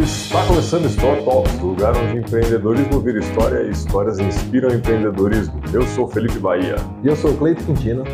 Está começando Store Talks, lugar onde empreendedorismo vira história e histórias inspiram empreendedorismo. Eu sou Felipe Bahia. E eu sou Cleito Quintino.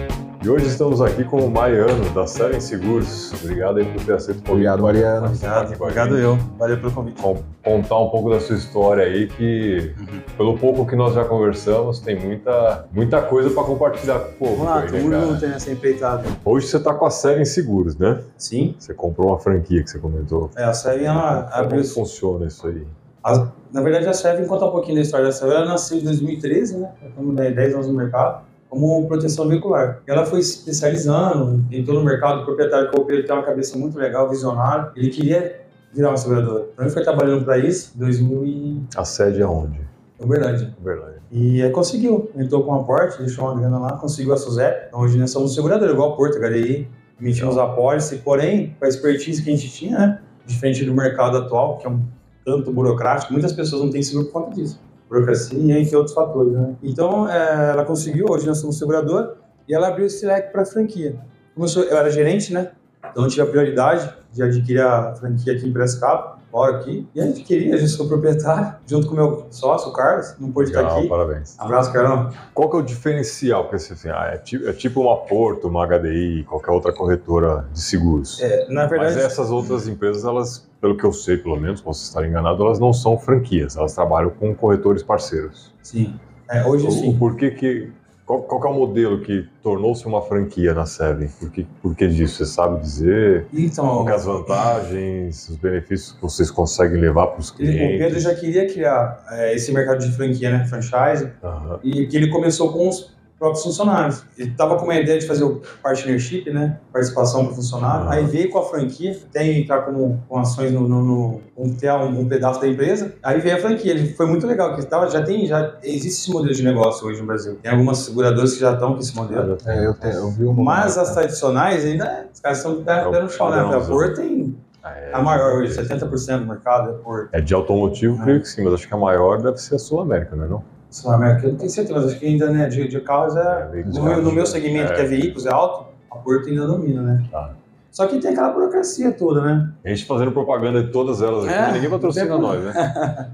E hoje estamos aqui com o Mariano, da Seven Seguros. Obrigado aí por ter aceito o convite. Obrigado, Mariano. Obrigado, obrigado eu. Valeu pelo convite. Bom, contar um pouco da sua história aí, que Uhum. pelo pouco que nós já conversamos, tem muita, muita coisa para compartilhar com o povo. Vamos lá, aí, né, tamo cara? junto nessa empreitada. Hoje você está com a Seven Seguros, né? Sim. Você comprou uma franquia que você comentou. É, a Seven, ela abriu... Como funciona isso aí? a- Na verdade, a Seven, conta um pouquinho da história da Seven, ela nasceu em 2013, né? Estamos 10 anos no mercado, como proteção veicular. Ela foi se especializando, entrou no mercado, o proprietário que ele tem uma cabeça muito legal, visionário. Ele queria virar uma seguradora. Então ele foi trabalhando para isso, 2000 e... A sede é onde? É verdade. Verdade. E aí conseguiu. Entrou com um aporte, deixou uma grana lá, conseguiu a Suzep. Então hoje nós somos seguradora, igual a Porto, HDI. Emitimos a pólice, porém, com a expertise que a gente tinha, né? Diferente do mercado atual, que é um tanto burocrático, muitas pessoas não têm seguro por conta disso. Burocracia entre outros fatores, né? Então, é, ela conseguiu, hoje nós somos segurador, e ela abriu esse leque para franquia. Como eu, sou- eu era gerente, né? Então eu tive a prioridade de adquirir a franquia aqui em Piracicaba, moro aqui, e adquiri, a gente sou proprietário, junto com o meu sócio, o Carlos, não pôde estar Legal, aqui. parabéns. Abraço, Carlão. Qual que é o diferencial? Porque assim, ah, é, ti- é tipo uma Porto, uma HDI, qualquer outra corretora de seguros. É, na verdade, Mas essas outras empresas, elas, pelo que eu sei, pelo menos, posso estar enganado, elas não são franquias, elas trabalham com corretores parceiros. sim. É, hoje O, sim. porquê que. Qual, qual que é o modelo que tornou-se uma franquia na Seven? Por que, por que disso? Você sabe dizer? Então, Qual que é as vantagens, os benefícios que vocês conseguem levar para os ele- o Pedro clientes? já queria criar é, esse mercado de franquia, né? Franchise. Aham. E que ele começou com os próprios funcionários. Ele estava com uma ideia de fazer o partnership, né? Participação para o funcionário. Ah. Aí veio com a franquia, tem entrar com, com ações no, no, no um, ter um, um pedaço da empresa. Aí veio a franquia. Ele foi muito legal, que tava, já tem, já existe esse modelo de negócio hoje no Brasil. Tem algumas seguradoras que já estão com esse modelo. É, eu, te, eu vi uma. Mas as tradicionais ainda, os caras estão no chão, né? A Porto tem É, a maior hoje, 70% do mercado é Porto. é de automotivo, creio que sim, mas acho que a maior deve ser a Sul América, não é não? Sul América, eu não tenho certeza, mas acho que ainda, né, de, de carros é... veículos No meu, no meu segmento, É. que é veículos, é alto, a Porto ainda domina, né? Tá. Só que tem aquela burocracia toda, né? A gente fazendo propaganda de todas elas aqui, É, ninguém patrocina nós, né?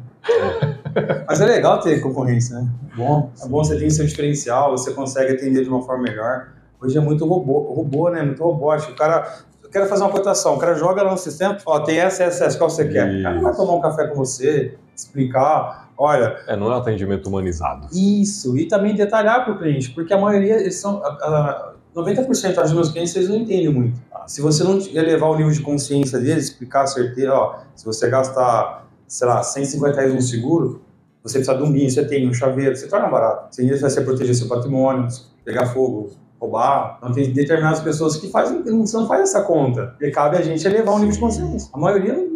Mas é legal ter concorrência, né? Bom, é bom você tem seu diferencial, você consegue atender de uma forma melhor. Hoje é muito robô, robô né? Muito robótico. O cara, eu quero fazer uma cotação, o cara joga lá no sistema, fala, tem essa, essa, essa, qual você quer? O cara não vai tomar um café com você, explicar, olha, É, não é atendimento humanizado. Isso, e também detalhar para o cliente, porque a maioria, eles são. A, a 90% dos meus clientes eles não entendem muito. Se você não elevar o nível de consciência deles, explicar a certeza, ó, se você gastar, sei lá, 150 reais no seguro, você precisa de um guincho, você tem um chaveiro, você torna barato. Sem isso, você proteger seu patrimônio, pegar fogo, roubar. Então, tem determinadas pessoas que fazem, não, você não faz essa conta. E cabe a gente elevar o nível de consciência. A maioria não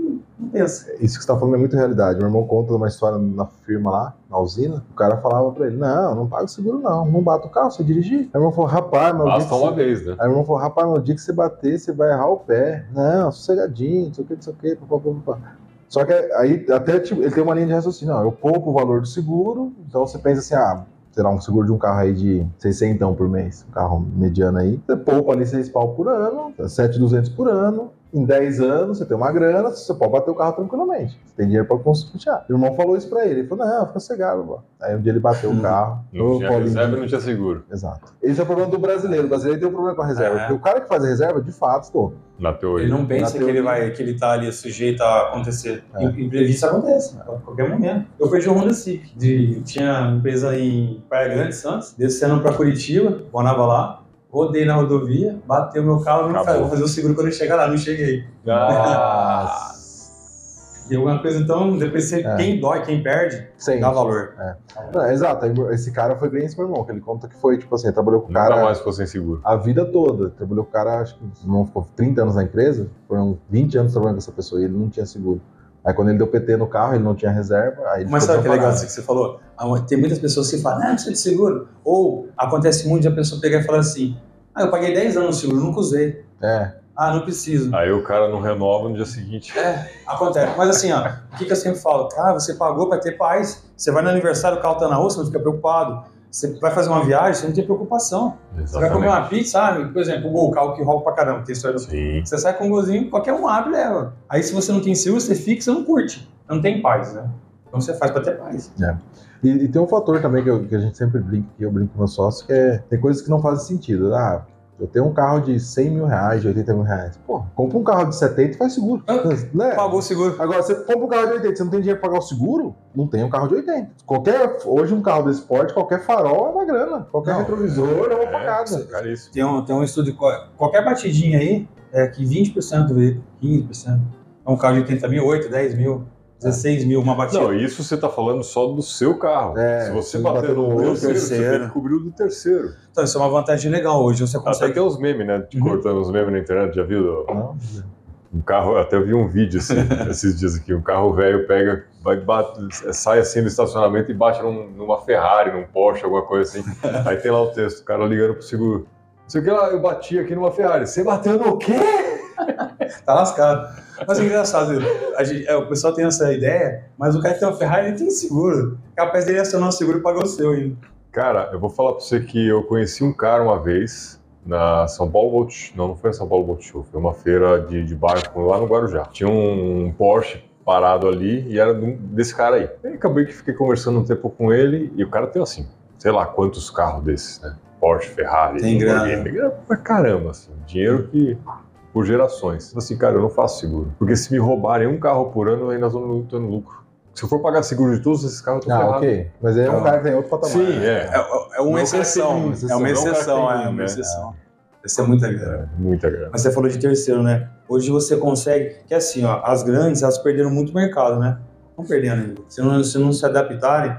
pensa. Isso que você tá falando é muito realidade. Meu irmão conta uma história na firma lá, na usina. O cara falava pra ele: Não, não paga o seguro, não. Não bata o carro, você dirigir. Aí meu irmão falou: Rapaz, meu dia. Basta que uma você... vez, né? Aí meu irmão falou: Rapaz, meu dia que você bater, você vai errar o pé. Não, sossegadinho, não sei o que, não sei o que. Pá, pá, pá, pá. Só que aí, até tipo, ele tem uma linha de raciocínio: ó, Eu poupo o valor do seguro, então você pensa assim: Ah, será um seguro de um carro aí de 600 por mês, um carro mediano aí. Você poupa ali 6 pau por ano, 7,200 por ano. Em 10 anos, você tem uma grana, você pode bater o carro tranquilamente. Você tem dinheiro pra custear. Meu irmão falou isso pra ele. Ele falou, não, fica cegado, pô. Aí um dia ele bateu o carro. Não tinha Paulinho. reserva e não tinha seguro. Exato. Esse é o problema do brasileiro. O brasileiro tem um problema com a reserva. É. Porque o cara que faz a reserva, de fato, estou. Na teoria. Ele não pensa que ele vai, que ele tá ali sujeito a acontecer. É. Imprevisto acontece, a qualquer momento. Eu perdi o Honda Civic. De, tinha uma empresa em Praia Grande, Santos, descendo pra Curitiba, morava lá, rodei na rodovia, bateu meu carro, não Acabou. falei, vou fazer o seguro quando eu chegar lá, não cheguei. Ah, E alguma coisa, então, depois você, É. quem dói, quem perde, Sem. dá valor. Não, exato. Esse cara foi bem esse meu irmão, que ele conta que foi, tipo assim, ele trabalhou com o nunca cara mais ficou sem seguro. a vida toda. Trabalhou com o cara, acho que o irmão ficou 30 anos na empresa, foram 20 anos trabalhando com essa pessoa e ele não tinha seguro. Aí quando ele deu PT no carro, ele não tinha reserva, aí ele Mas sabe que é legal isso que você falou? Tem muitas pessoas que falam, ah, não precisa de seguro. Ou acontece muito de a pessoa pegar e falar assim, ah, eu paguei 10 anos no seguro, nunca usei. É, Ah, não preciso. Aí o cara não renova no dia seguinte. Acontece. Mas assim, ó, o que, que eu sempre falo? Ah, você pagou para ter paz. Você vai no aniversário, o carro tá na rua, você não fica preocupado. Você vai fazer uma viagem, você não tem preocupação. Você vai comer uma pizza, sabe? Por exemplo, o gol, o carro que rouba pra caramba, tem história do... Sim. Você sai com um golzinho, qualquer um abre e leva. Aí se você não tem seguro, você fica, você não curte. Não tem paz, né? Então você faz pra ter paz. E, e tem um fator também que, eu- que a gente sempre brinca, que eu brinco com meu sócio, que é tem coisas que não fazem sentido. Ah, eu tenho um carro de 100 mil reais, de 80 mil reais. Pô, compra um carro de 70 e faz seguro. Ah, né? Pagou o seguro. Agora, você compra um carro de 80, você não tem dinheiro pra pagar o seguro? Não tem um carro de 80. Qualquer, hoje um carro desse porte, qualquer farol é uma grana. Qualquer Não, retrovisor é uma É, facada. caríssimo. Tem um, tem um estudo de qual- qualquer batidinha aí, é que 20% do veículo, 15%. É um carro de 80 mil, 8, 10 mil, 16 mil, uma batida. Não, isso você tá falando só do seu carro. É, Se você bater no no terceiro, outro, você tem terceiro. que cobrir o do terceiro. Então, isso é uma vantagem legal hoje. Você Até consegue. tem uns memes, né? Uhum. cortando os memes na internet, já viu? Não, Um carro, até vi um vídeo assim, esses dias aqui, um carro velho pega, vai bate, sai assim do estacionamento e bate num- numa Ferrari, num Porsche, alguma coisa assim. Aí tem lá o texto, o cara ligando pro seguro. Não sei o que lá, eu bati aqui numa Ferrari. Você bateu no quê? Tá lascado. Mas é engraçado, gente- é, o pessoal tem essa ideia, mas o cara que tem uma Ferrari ele tem seguro. Capaz dele acionar o seguro e pagar o seu ainda. Cara, eu vou falar pra você que eu conheci um cara uma vez na São Paulo Show. Não, não foi na São Paulo Boat Show, foi uma feira de, de barco lá no Guarujá. Tinha um Porsche parado ali e era de- desse cara aí. Aí acabei que fiquei conversando um tempo com ele e o cara tem assim, sei lá quantos carros desses, né? Porsche, Ferrari, Tem grana pra caramba, assim. Dinheiro que por gerações. Assim, cara, eu não faço seguro. Porque se me roubarem um carro por ano, nós vamos tendo lucro. Se eu for pagar seguro de todos esses carros, eu tô Ah, ferrado. ok. Mas aí é um Não. cara que tem outro patamar. Sim, é. É, é Não uma é exceção. É uma não exceção, é uma né? exceção. Isso é muita grana. É, muita grana. Mas você falou de terceiro, né? Hoje você consegue, que assim, ó, as grandes, elas perderam muito mercado, né? Estão perdendo ainda. Se não, se não se adaptarem,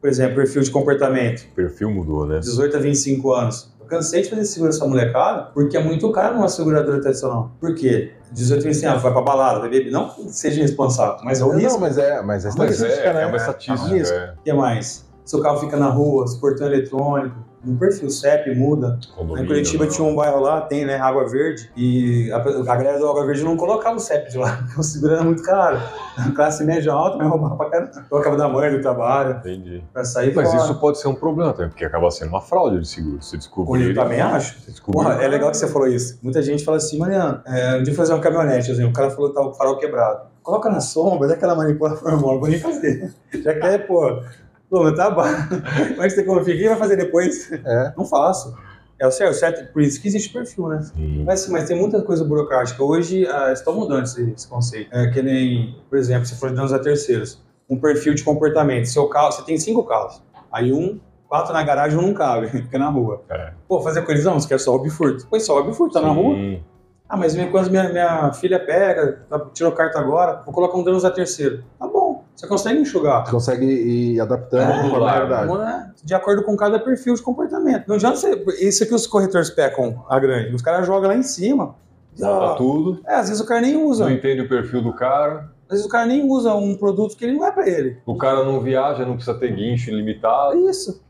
por exemplo, perfil de comportamento, O perfil mudou, né? 18 a 25 anos. Cansei de fazer seguro essa molecada, porque é muito caro numa seguradora tradicional. Por quê? 18 a 25 anos, vai pra balada, vai beber. Não seja responsável, mas é o Não, risco. mas é, mas é Mas estatística, é, né? é uma É estatística. é. O que mais? Seu carro fica na rua, se portão eletrônico, no perfil CEP muda. Condomínio, em Curitiba não. tinha um bairro lá, tem, né, Água Verde, e a, a galera do Água Verde não colocava o CEP de lá, porque o seguro era muito caro. A classe média alta, mas roubava pra caramba. Colocava da mãe do trabalho, Entendi. pra sair Mas fora. isso pode ser um problema também, porque acaba sendo uma fraude de seguro. Você descobrir. Eu também acho. Porra, é legal que você falou isso. Muita gente fala assim, Mariano, é, um dia fazer uma caminhonete, assim, o cara falou que tá o farol quebrado. Coloca na sombra, dá aquela manipulação, não vou nem fazer. Já quer, pô, pô, mas tá bom. Como é que você confia? Quem vai fazer depois? É. Não faço. É o certo, certo, por isso que existe perfil, né? Sim. Mas, sim, mas tem muita coisa burocrática. Hoje ah, estão mudando esse, esse conceito. É que nem, por exemplo, se for de danos a terceiros, um perfil de comportamento. Seu carro, você tem cinco carros. Aí um, quatro na garagem, um não cabe, fica na rua. É. Pô, fazer colisão, você quer só e furto. Pois só e furto, tá na rua. Sim. Ah, mas minha, quando minha, minha filha pega, tá, tirou carta agora, vou colocar um danos a terceiro. Tá você consegue enxugar. Você consegue ir adaptando É, conforme a né, De acordo com cada perfil de comportamento. Não adianta você. Isso que os corretores pecam a grande. Os caras jogam lá em cima. Bota tudo. É, às vezes o cara nem usa. Não entende o perfil do cara. Às vezes o cara nem usa um produto que ele não é pra ele. O cara não viaja, não precisa ter guincho É ilimitado. isso.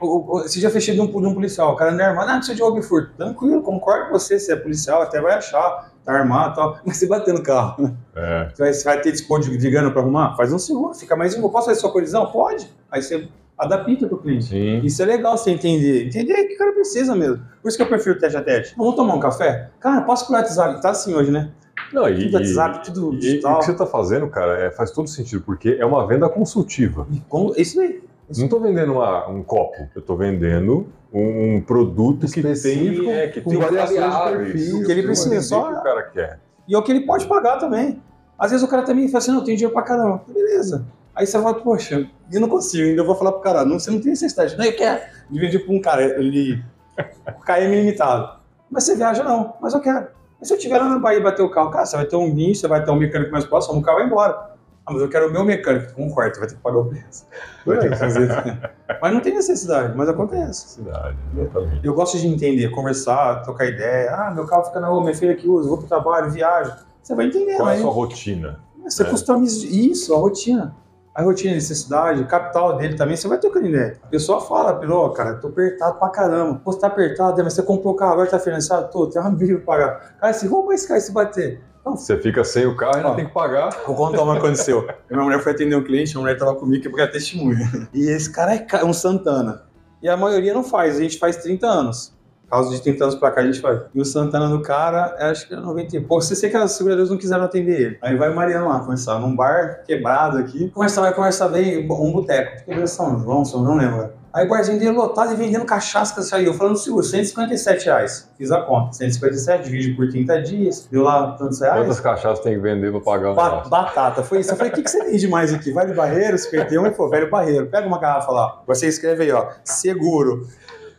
Você já fez de um, de um policial, o cara não é armado, ah, precisa de roubo furto. Tranquilo, concordo com você, você é policial, até vai achar, tá armado e tal. Mas você bater no carro, É. você vai, ter dispor de, grana pra arrumar? Faz um seguro, fica mais um. Posso fazer sua colisão? Pode. Aí você adapta pro cliente. Sim. Isso é legal você entender. Entender o que o cara precisa mesmo. Por isso que eu prefiro tete a tete. Vamos tomar um café? Cara, posso pelo WhatsApp? Tá assim hoje, né? Não, e, Tudo WhatsApp, tudo e- e o digital. que você está fazendo, cara, é, faz todo sentido, porque é uma venda consultiva. E como- Isso aí. Não estou vendendo uma- um copo, eu estou vendendo um, um produto que Específico, tem, é, que com tem variações de perfil, o que ele precisa, só- que o cara quer. E é o que ele pode pagar também. Às vezes o cara também fala assim, não, tenho dinheiro pra caramba. Beleza. Aí você fala, poxa, eu não consigo, ainda vou falar pro cara, não, você não tem necessidade. Não, eu quero. Dividir pra um cara, ele... KM limitado. Mas você viaja não, mas eu quero. Mas se eu tiver lá na Bahia bater o carro, cara, você vai ter um guincho, você vai ter um mecânico mais próximo, o carro vai embora. Ah, mas eu quero o meu mecânico, com um quarto, vai ter que pagar o preço. Vai ter que fazer. mas não tem necessidade, mas acontece. Cidade, exatamente. Eu gosto de entender, conversar, trocar ideia. Ah, meu carro fica na rua, minha filha que usa, vou pro trabalho, viajo. Você vai entender, Qual é a sua rotina? você É. customiza isso, a rotina. A rotina, a necessidade, capital dele também, você vai trocando ideia. A pessoa fala, ó, cara, tô apertado pra caramba. Pô, você tá apertado, mas você comprou o carro, agora tá financiado? Tô, tem uma bíblia pra pagar. Cara, se rouba esse cara e se bater. Você fica sem o carro e não tem que pagar. Vou contar uma que aconteceu. Minha mulher foi atender um cliente, a mulher tava comigo que é porque é testemunha. E esse cara é um Santana. E a maioria não faz, a gente faz 30 anos. Caso de 30 anos pra cá a gente faz. E o Santana do cara, acho que é 90 e pouco. Você sei que as seguradoras não quiseram atender ele. Aí vai o Mariano lá conversar num bar quebrado aqui. Conversar, vai conversar bem, um boteco. Que São João, São não lembro. Aí o barzinho dele lotado e vendendo cachaça que saiu. Falando seguro, 157 reais. Fiz a conta. 157, divide por 30 dias. Deu lá tantos reais. Quantas cachaças tem que vender pra pagar o Ba negócio? batata. Foi isso. Eu falei, o que, que você vende mais aqui? Velho Barreiro, 51? Ele falou, velho Barreiro. Pega uma garrafa lá. Você escreve aí, ó. Seguro.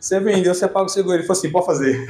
Você vendeu, você paga o seguro. Ele falou assim, pode fazer.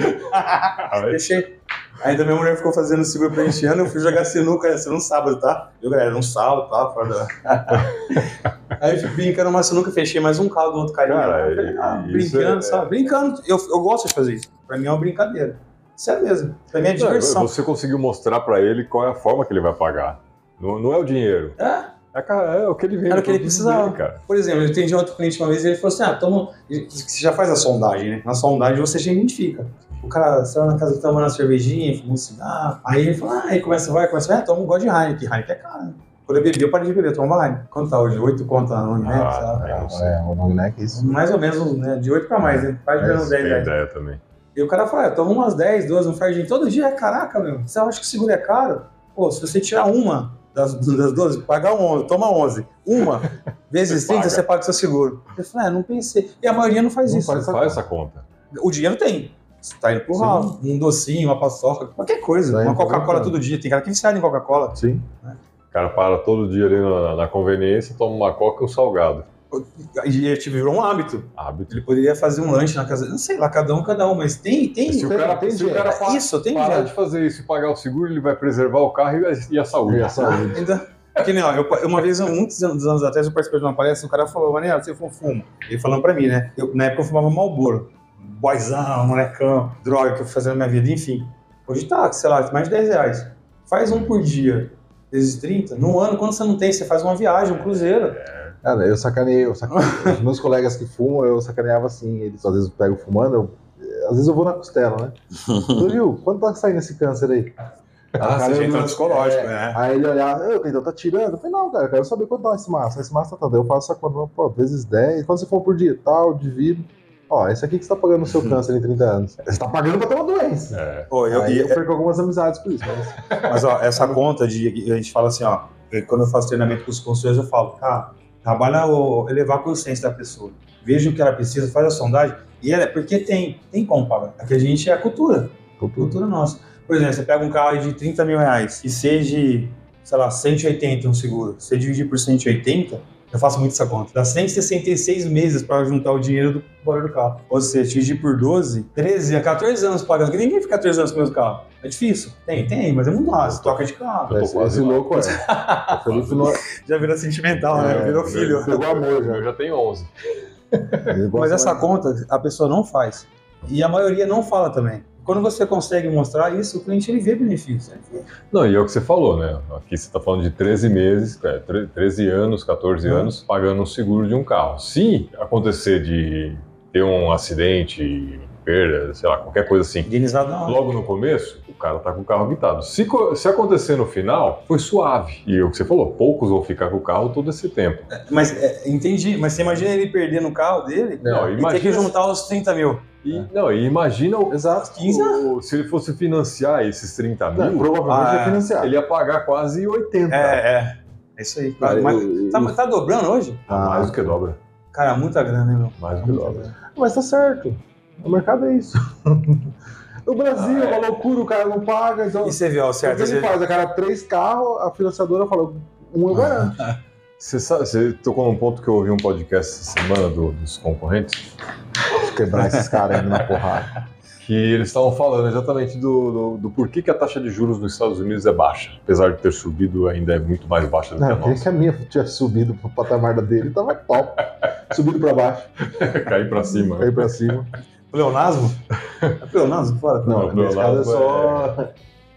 Deixei. Ainda minha mulher ficou fazendo o seguro preenchendo, eu fui jogar sinuca essa no sábado, tá? Eu, galera, um sábado, tá? Fora da... Aí eu brincando uma sinuca, fechei mais um carro do outro carinha. Cara, ah, brincando, é- sabe? Brincando. Eu, eu gosto de fazer isso. Pra mim é uma brincadeira. Sério mesmo. Pra mim é diversão. Você conseguiu mostrar pra ele qual é a forma que ele vai pagar. Não, não é o dinheiro. É. É, é o que ele vende. Era o que ele produto precisava. dele, cara. Por exemplo, eu atendi outro cliente uma vez e ele falou assim: ah, toma. Você já faz a sondagem, né? Na sondagem você já identifica. O cara saiu na casa tomando uma cervejinha, fumou um cigarro. Aí ele fala, ah, aí começa, vai, começa, é, toma um gole de Heineken. Heineken é caro. Quando eu bebi, eu parei de beber, toma Heineken. Quanto tá hoje? 8 conta no né? Ah, sabe? é. É, o não é isso. Mais ou menos, né? De 8 pra mais, né? Faz É, menos 10 Tem ideia também. E o cara fala, ah, toma umas 10, 12, um fardinho todo dia. Caraca, meu, você acha que o seguro é caro? Pô, se você tirar uma das, das 12, pagar 11, toma 11. Uma vezes 30, paga. você paga o seu seguro. Eu falei, ah, não pensei. E a maioria não faz Não isso. faz Você faz essa conta. O dinheiro tem. Você tá indo pro ralo, um docinho, uma paçoca, qualquer coisa. Tá uma Coca-Cola todo dia. Tem cara que viciado em Coca-Cola. Sim. O cara para todo dia ali na, na conveniência, toma uma coca e um salgado. E ele virou um hábito. Hábito. Ele poderia fazer um lanche na casa. Não sei lá, cada um, cada um, mas tem. tem Se o cara, tem se o cara dinheiro. pa- isso, tem parar já. de fazer isso e pagar o seguro, ele vai preservar o carro e a, e a saúde. E a saúde. Ainda. Que nem, ó, eu, uma vez, muitos anos, anos atrás, eu participei de uma palestra, o cara falou, Manel, você fuma? Ele falando pra mim, né? Eu, na época eu fumava Malboro. Boizão, molecão, droga que eu fazia na minha vida, enfim. Hoje tá, sei lá, mais de 10 reais. Faz um por dia, vezes 30. Num ano, quando você não tem, você faz uma viagem, um cruzeiro. Cara, eu sacaneei, eu sacaneei. Os meus colegas que fumam, eu sacaneava assim. Eles às vezes pegam fumando, eu- às vezes eu vou na costela, né? Tu viu? Quanto tá saindo esse câncer aí? Ah, Cara, você já entrou eu- psicológico, é, né? Aí ele olhava, eu, então tá tirando? Eu falei, não, cara, eu quero saber quanto tá esse massa. Esse massa tá tanto. Eu faço essa conta, pô, vezes 10. Quando você for por dia, tal, divido. Ó, esse aqui que você tá pagando no seu câncer em 30 anos. Você tá pagando pra ter uma doença. É. Pô, eu, Aí e- eu perco algumas amizades por isso. Mas... Mas ó, essa conta de. A gente fala assim, ó. Quando eu faço treinamento com os consultores, eu falo, cara, trabalha o elevar a consciência da pessoa. Veja o que ela precisa, faz a sondagem. E ela, porque tem, tem como pagar. Aqui a gente é a cultura, cultura nossa. Por exemplo, você pega um carro de 30 mil reais e seja, sei lá, 180 um seguro. Você dividir por 180, eu faço muito essa conta. Dá 166 meses para juntar o dinheiro do valor do carro. Ou seja, dividir por 12, 13 a 14 anos pagando. Que ninguém fica 14 anos com o mesmo carro. É difícil. Tem, tem, mas é muito fácil. Toca de carro. Eu tô Esse, quase louco é. Não é. Já virou sentimental, né? É, virou filho. Pegou amor já. Eu já tenho 11. Ele gosta Mas essa conta a pessoa não faz. E a maioria não fala também. Quando você consegue mostrar isso, o cliente ele vê benefício. Não, e é o que você falou, né? Aqui você está falando de 13 meses, é, tre- 13 anos, 14 Hum. anos, pagando um seguro de um carro. Se acontecer de ter um acidente, perda, sei lá, qualquer coisa assim, Indenizado não. logo no começo, o cara tá com o carro habitado. Se, se acontecer no final, foi suave. E é o que você falou, poucos vão ficar com o carro todo esse tempo. Mas é, entendi. Mas você imagina ele perder no carro dele Não, e ter que juntar os 30 mil. E, não, e imagina o, Exato. 15 o- se ele fosse financiar esses 30 mil, Não, provavelmente Ah, é financiado. ele ia pagar quase 80. É, é. É isso aí. Cara, mas, eu- tá, tá dobrando hoje? Ah, Mais do que dobra. Cara, muita grana, hein, meu? Mais do que dobra. Mas tá certo. O mercado é isso. No Brasil é uma loucura, o cara não paga. Então, E você viu, ó, o certo? que ele faz? A cara três carros, a financiadora fala, um eu garanto. Você, sabe, você tocou num ponto que eu ouvi um podcast essa semana do- dos concorrentes, Quebrar esses caras aí na porrada. que eles estavam falando exatamente do, do, do porquê que a taxa de juros nos Estados Unidos é baixa. Apesar de ter subido, ainda é muito mais baixa do que Não, a eu queria nossa. que a minha tivesse subido pro patamar da dele, tava top. Subido pra baixo, Cair pra cima. cair pra cima. Pleonasmo? É pleonasmo? Fora. Não, Não, nesse caso é só. É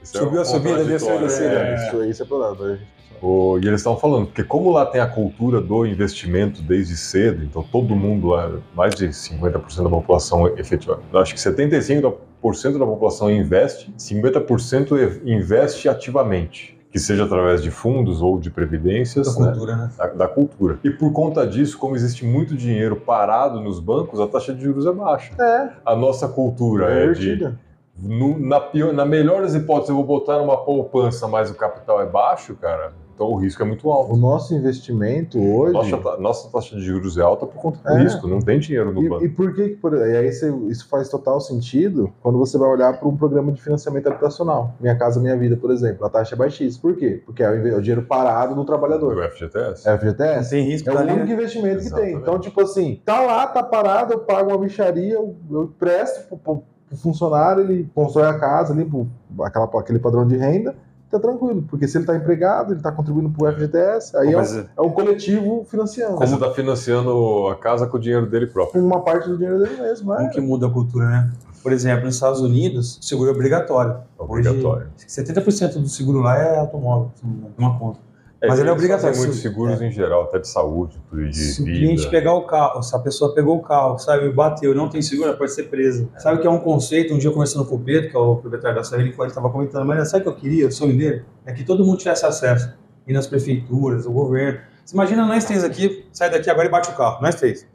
Subiu a um subida, desceu a descida. é. Isso, isso é problema. O- e eles estavam falando, porque como lá tem a cultura do investimento desde cedo, então todo mundo lá, mais de 50% da população efetiva, acho que 75% da população investe, 50% e- investe ativamente. que seja através de fundos ou de previdências, Da né, cultura, né? da, da cultura. E por conta disso, como existe muito dinheiro parado nos bancos, a taxa de juros é baixa. É, A nossa cultura é é de, no- na, pior, na melhores hipóteses, eu vou botar numa poupança, mas o capital é baixo, cara, então o risco é muito O alto. nosso investimento hoje. Nossa, nossa taxa de juros é alta por conta do É. risco, não tem dinheiro no banco. E, e por que, que por, e aí você- isso faz total sentido quando você vai olhar para um programa de financiamento habitacional. Minha Casa Minha Vida, por exemplo. A taxa é baixíssima. Por quê? Porque é o, é o dinheiro parado do Do trabalhador. FGTS? É Não FGTS? tem risco É o único investimento que tem. Exatamente. Então, tipo assim, tá lá, tá parado, eu pago uma bicharia, eu, eu empresto pro, pro- pro funcionário, ele constrói a casa ali, pro, aquela, aquele padrão de renda, tá tranquilo. Porque se ele tá empregado, ele tá contribuindo pro FGTS, aí é um, Mas, é um coletivo financiando. Você está financiando a casa com o dinheiro dele próprio. Uma parte do dinheiro dele mesmo, como é. que muda a cultura, né? Por exemplo, nos Estados Unidos, o seguro é obrigatório. Obrigatório. Hoje, 70% do seguro lá é automóvel, uma conta. É, Mas ele é obrigatório, muitos se- seguros em geral, até de saúde, de Se o vida. cliente pegar o carro, se a pessoa pegou o carro, sabe, bateu não tem seguro, ela pode ser presa. Sabe que é um conceito? Um dia conversando com o Pedro, que é o proprietário da Saúde, ele estava comentando, mas sabe o que eu queria? O sonho dele é que todo mundo tivesse acesso. E nas prefeituras, o governo. Você imagina nós três aqui, sai daqui agora e bate o carro. Nós três.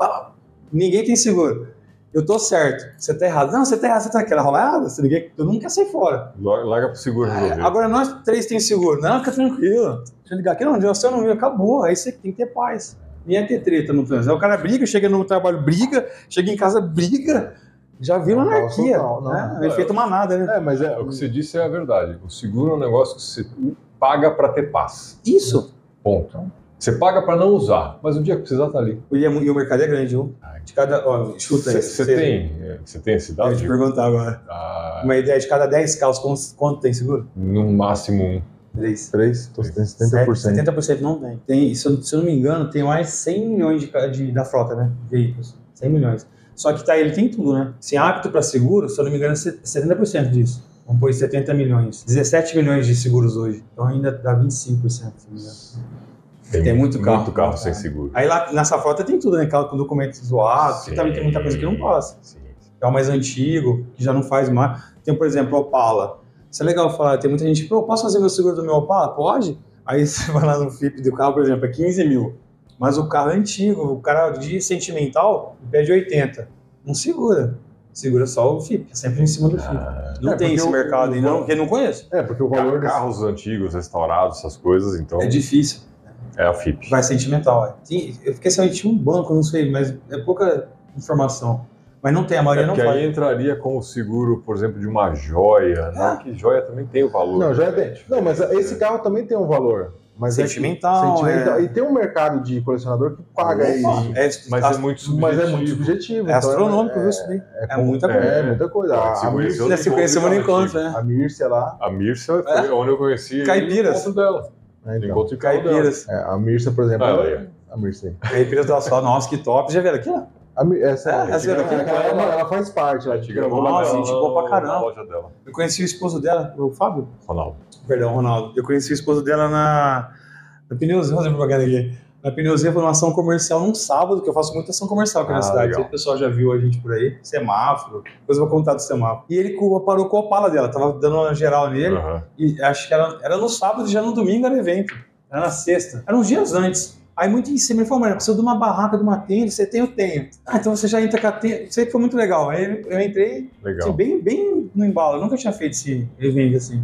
Ninguém tem seguro. Eu tô certo. Você tá errado. Não, você tá errado, você tá aquela rolada. Você ninguém, todo mundo quer sair fora. Larga pro seguro resolver. Agora nós três tem seguro. Não, fica tranquilo. Deixa eu ligar aqui, não, você não viu, acabou. Aí você tem que ter paz. Nem é ter treta no trânsito. Aí o cara briga, chega no trabalho, briga, chega em casa, briga. Já viu É um caos anarquia. total, não. né? Efeito manada, né? É, mas é. É, o que você disse é a verdade. O seguro é um negócio que você paga para ter paz. Isso. Ponto. Você paga para não usar, mas o dia que precisar tá ali. E, é e o mercado é grande, viu? De cada. Ó, chuta aí. Você tem, é, você tem esse Eu dado? ia te de- perguntar agora. Ah, Uma ideia de cada 10 carros, quanto- quanto tem seguro? no máximo um. 3. 3, tô tem 70%. 70% não tem. tem se, eu, se eu não me engano, tem mais 100 milhões de, de- da frota, né? De veículos. 100 milhões. Só que tá, ele tem tudo, né? Se é apto para seguro, se eu não me engano, é 70% disso. Vamos pôr 70 milhões. 17 milhões de seguros hoje. Então ainda dá 25%, se não me engano. Tem muito carro. Muito carro sem seguro. Aí lá nessa frota tem tudo, né? Carro com documento zoado, que também tem muita coisa que não passa. Sim. Carro mais antigo, que já não faz mais. Tem, por exemplo, Opala. Isso é legal falar. Tem muita gente que, pô, posso fazer meu seguro do meu Opala? Pode. Aí você vai lá no FIP do carro, por exemplo, é 15 mil. Mas o carro é antigo, o cara de sentimental pede 80. Não segura. Segura só o FIP, é sempre em cima do FIP. não É, tem esse o- mercado aí, o- não, porque não conheço. É, porque o valor desse. Carros antigos, restaurados, essas coisas, então É difícil. É a FIP. Vai sentimental, é. Tem- eu fiquei sabendo que tinha um banco, não sei, mas é pouca informação. Mas não tem, a maioria É não porque faz. aí entraria com o seguro, por exemplo, de uma joia. Não, que joia também tem o valor. Não, já é né? bem. Não, mas esse carro também tem um valor. Mas é que- Sentimental, sentimental. é. E tem um mercado de colecionador que paga Opa. isso. É, Mas é muito subjetivo. Mas é muito subjetivo. É então astronômico, é, viu isso daí? É, com- muita coisa. É, muita coisa. A, se a, o Se no encontro, né? a Mírcia lá. A Mircia foi É. onde eu conheci Caipiras. o encontro dela. Né, então. encontro de. Caipiras. É, a Mírcia, por exemplo. Ah, ela- aí. a Mírcia. Caipiras do asfalto, nossa, que top. Já viram aqui, ó? A, essa, É, essa, essa era aqui, ela, cara. ela faz parte. A Ela, gravou Nossa, lá gente boa pra caramba. na loja dela. Eu conheci o esposo dela, o Fábio. Ronaldo. Perdão, Ronaldo. Eu conheci o esposo dela na, na Pneuzinho, vou fazer propaganda aqui. Na Pneuzinho foi uma ação comercial num sábado, que eu faço muita ação comercial aqui na Ah, cidade. legal. O pessoal já viu a gente por aí, semáforo. Depois eu vou contar do semáforo. E ele parou com a Opala dela, tava dando uma geral nele. Aham. E acho que era, era no sábado e já no domingo era evento. Era na sexta. Era uns dias antes. Aí muito em cima ele falou, mano, precisa de uma barraca, de uma tenda, você tem, eu tenho. Ah, então você já entra com a tenda. Sei que foi muito legal. Aí eu entrei Legal. assim, bem, bem no embalo. Eu nunca tinha feito esse evento assim.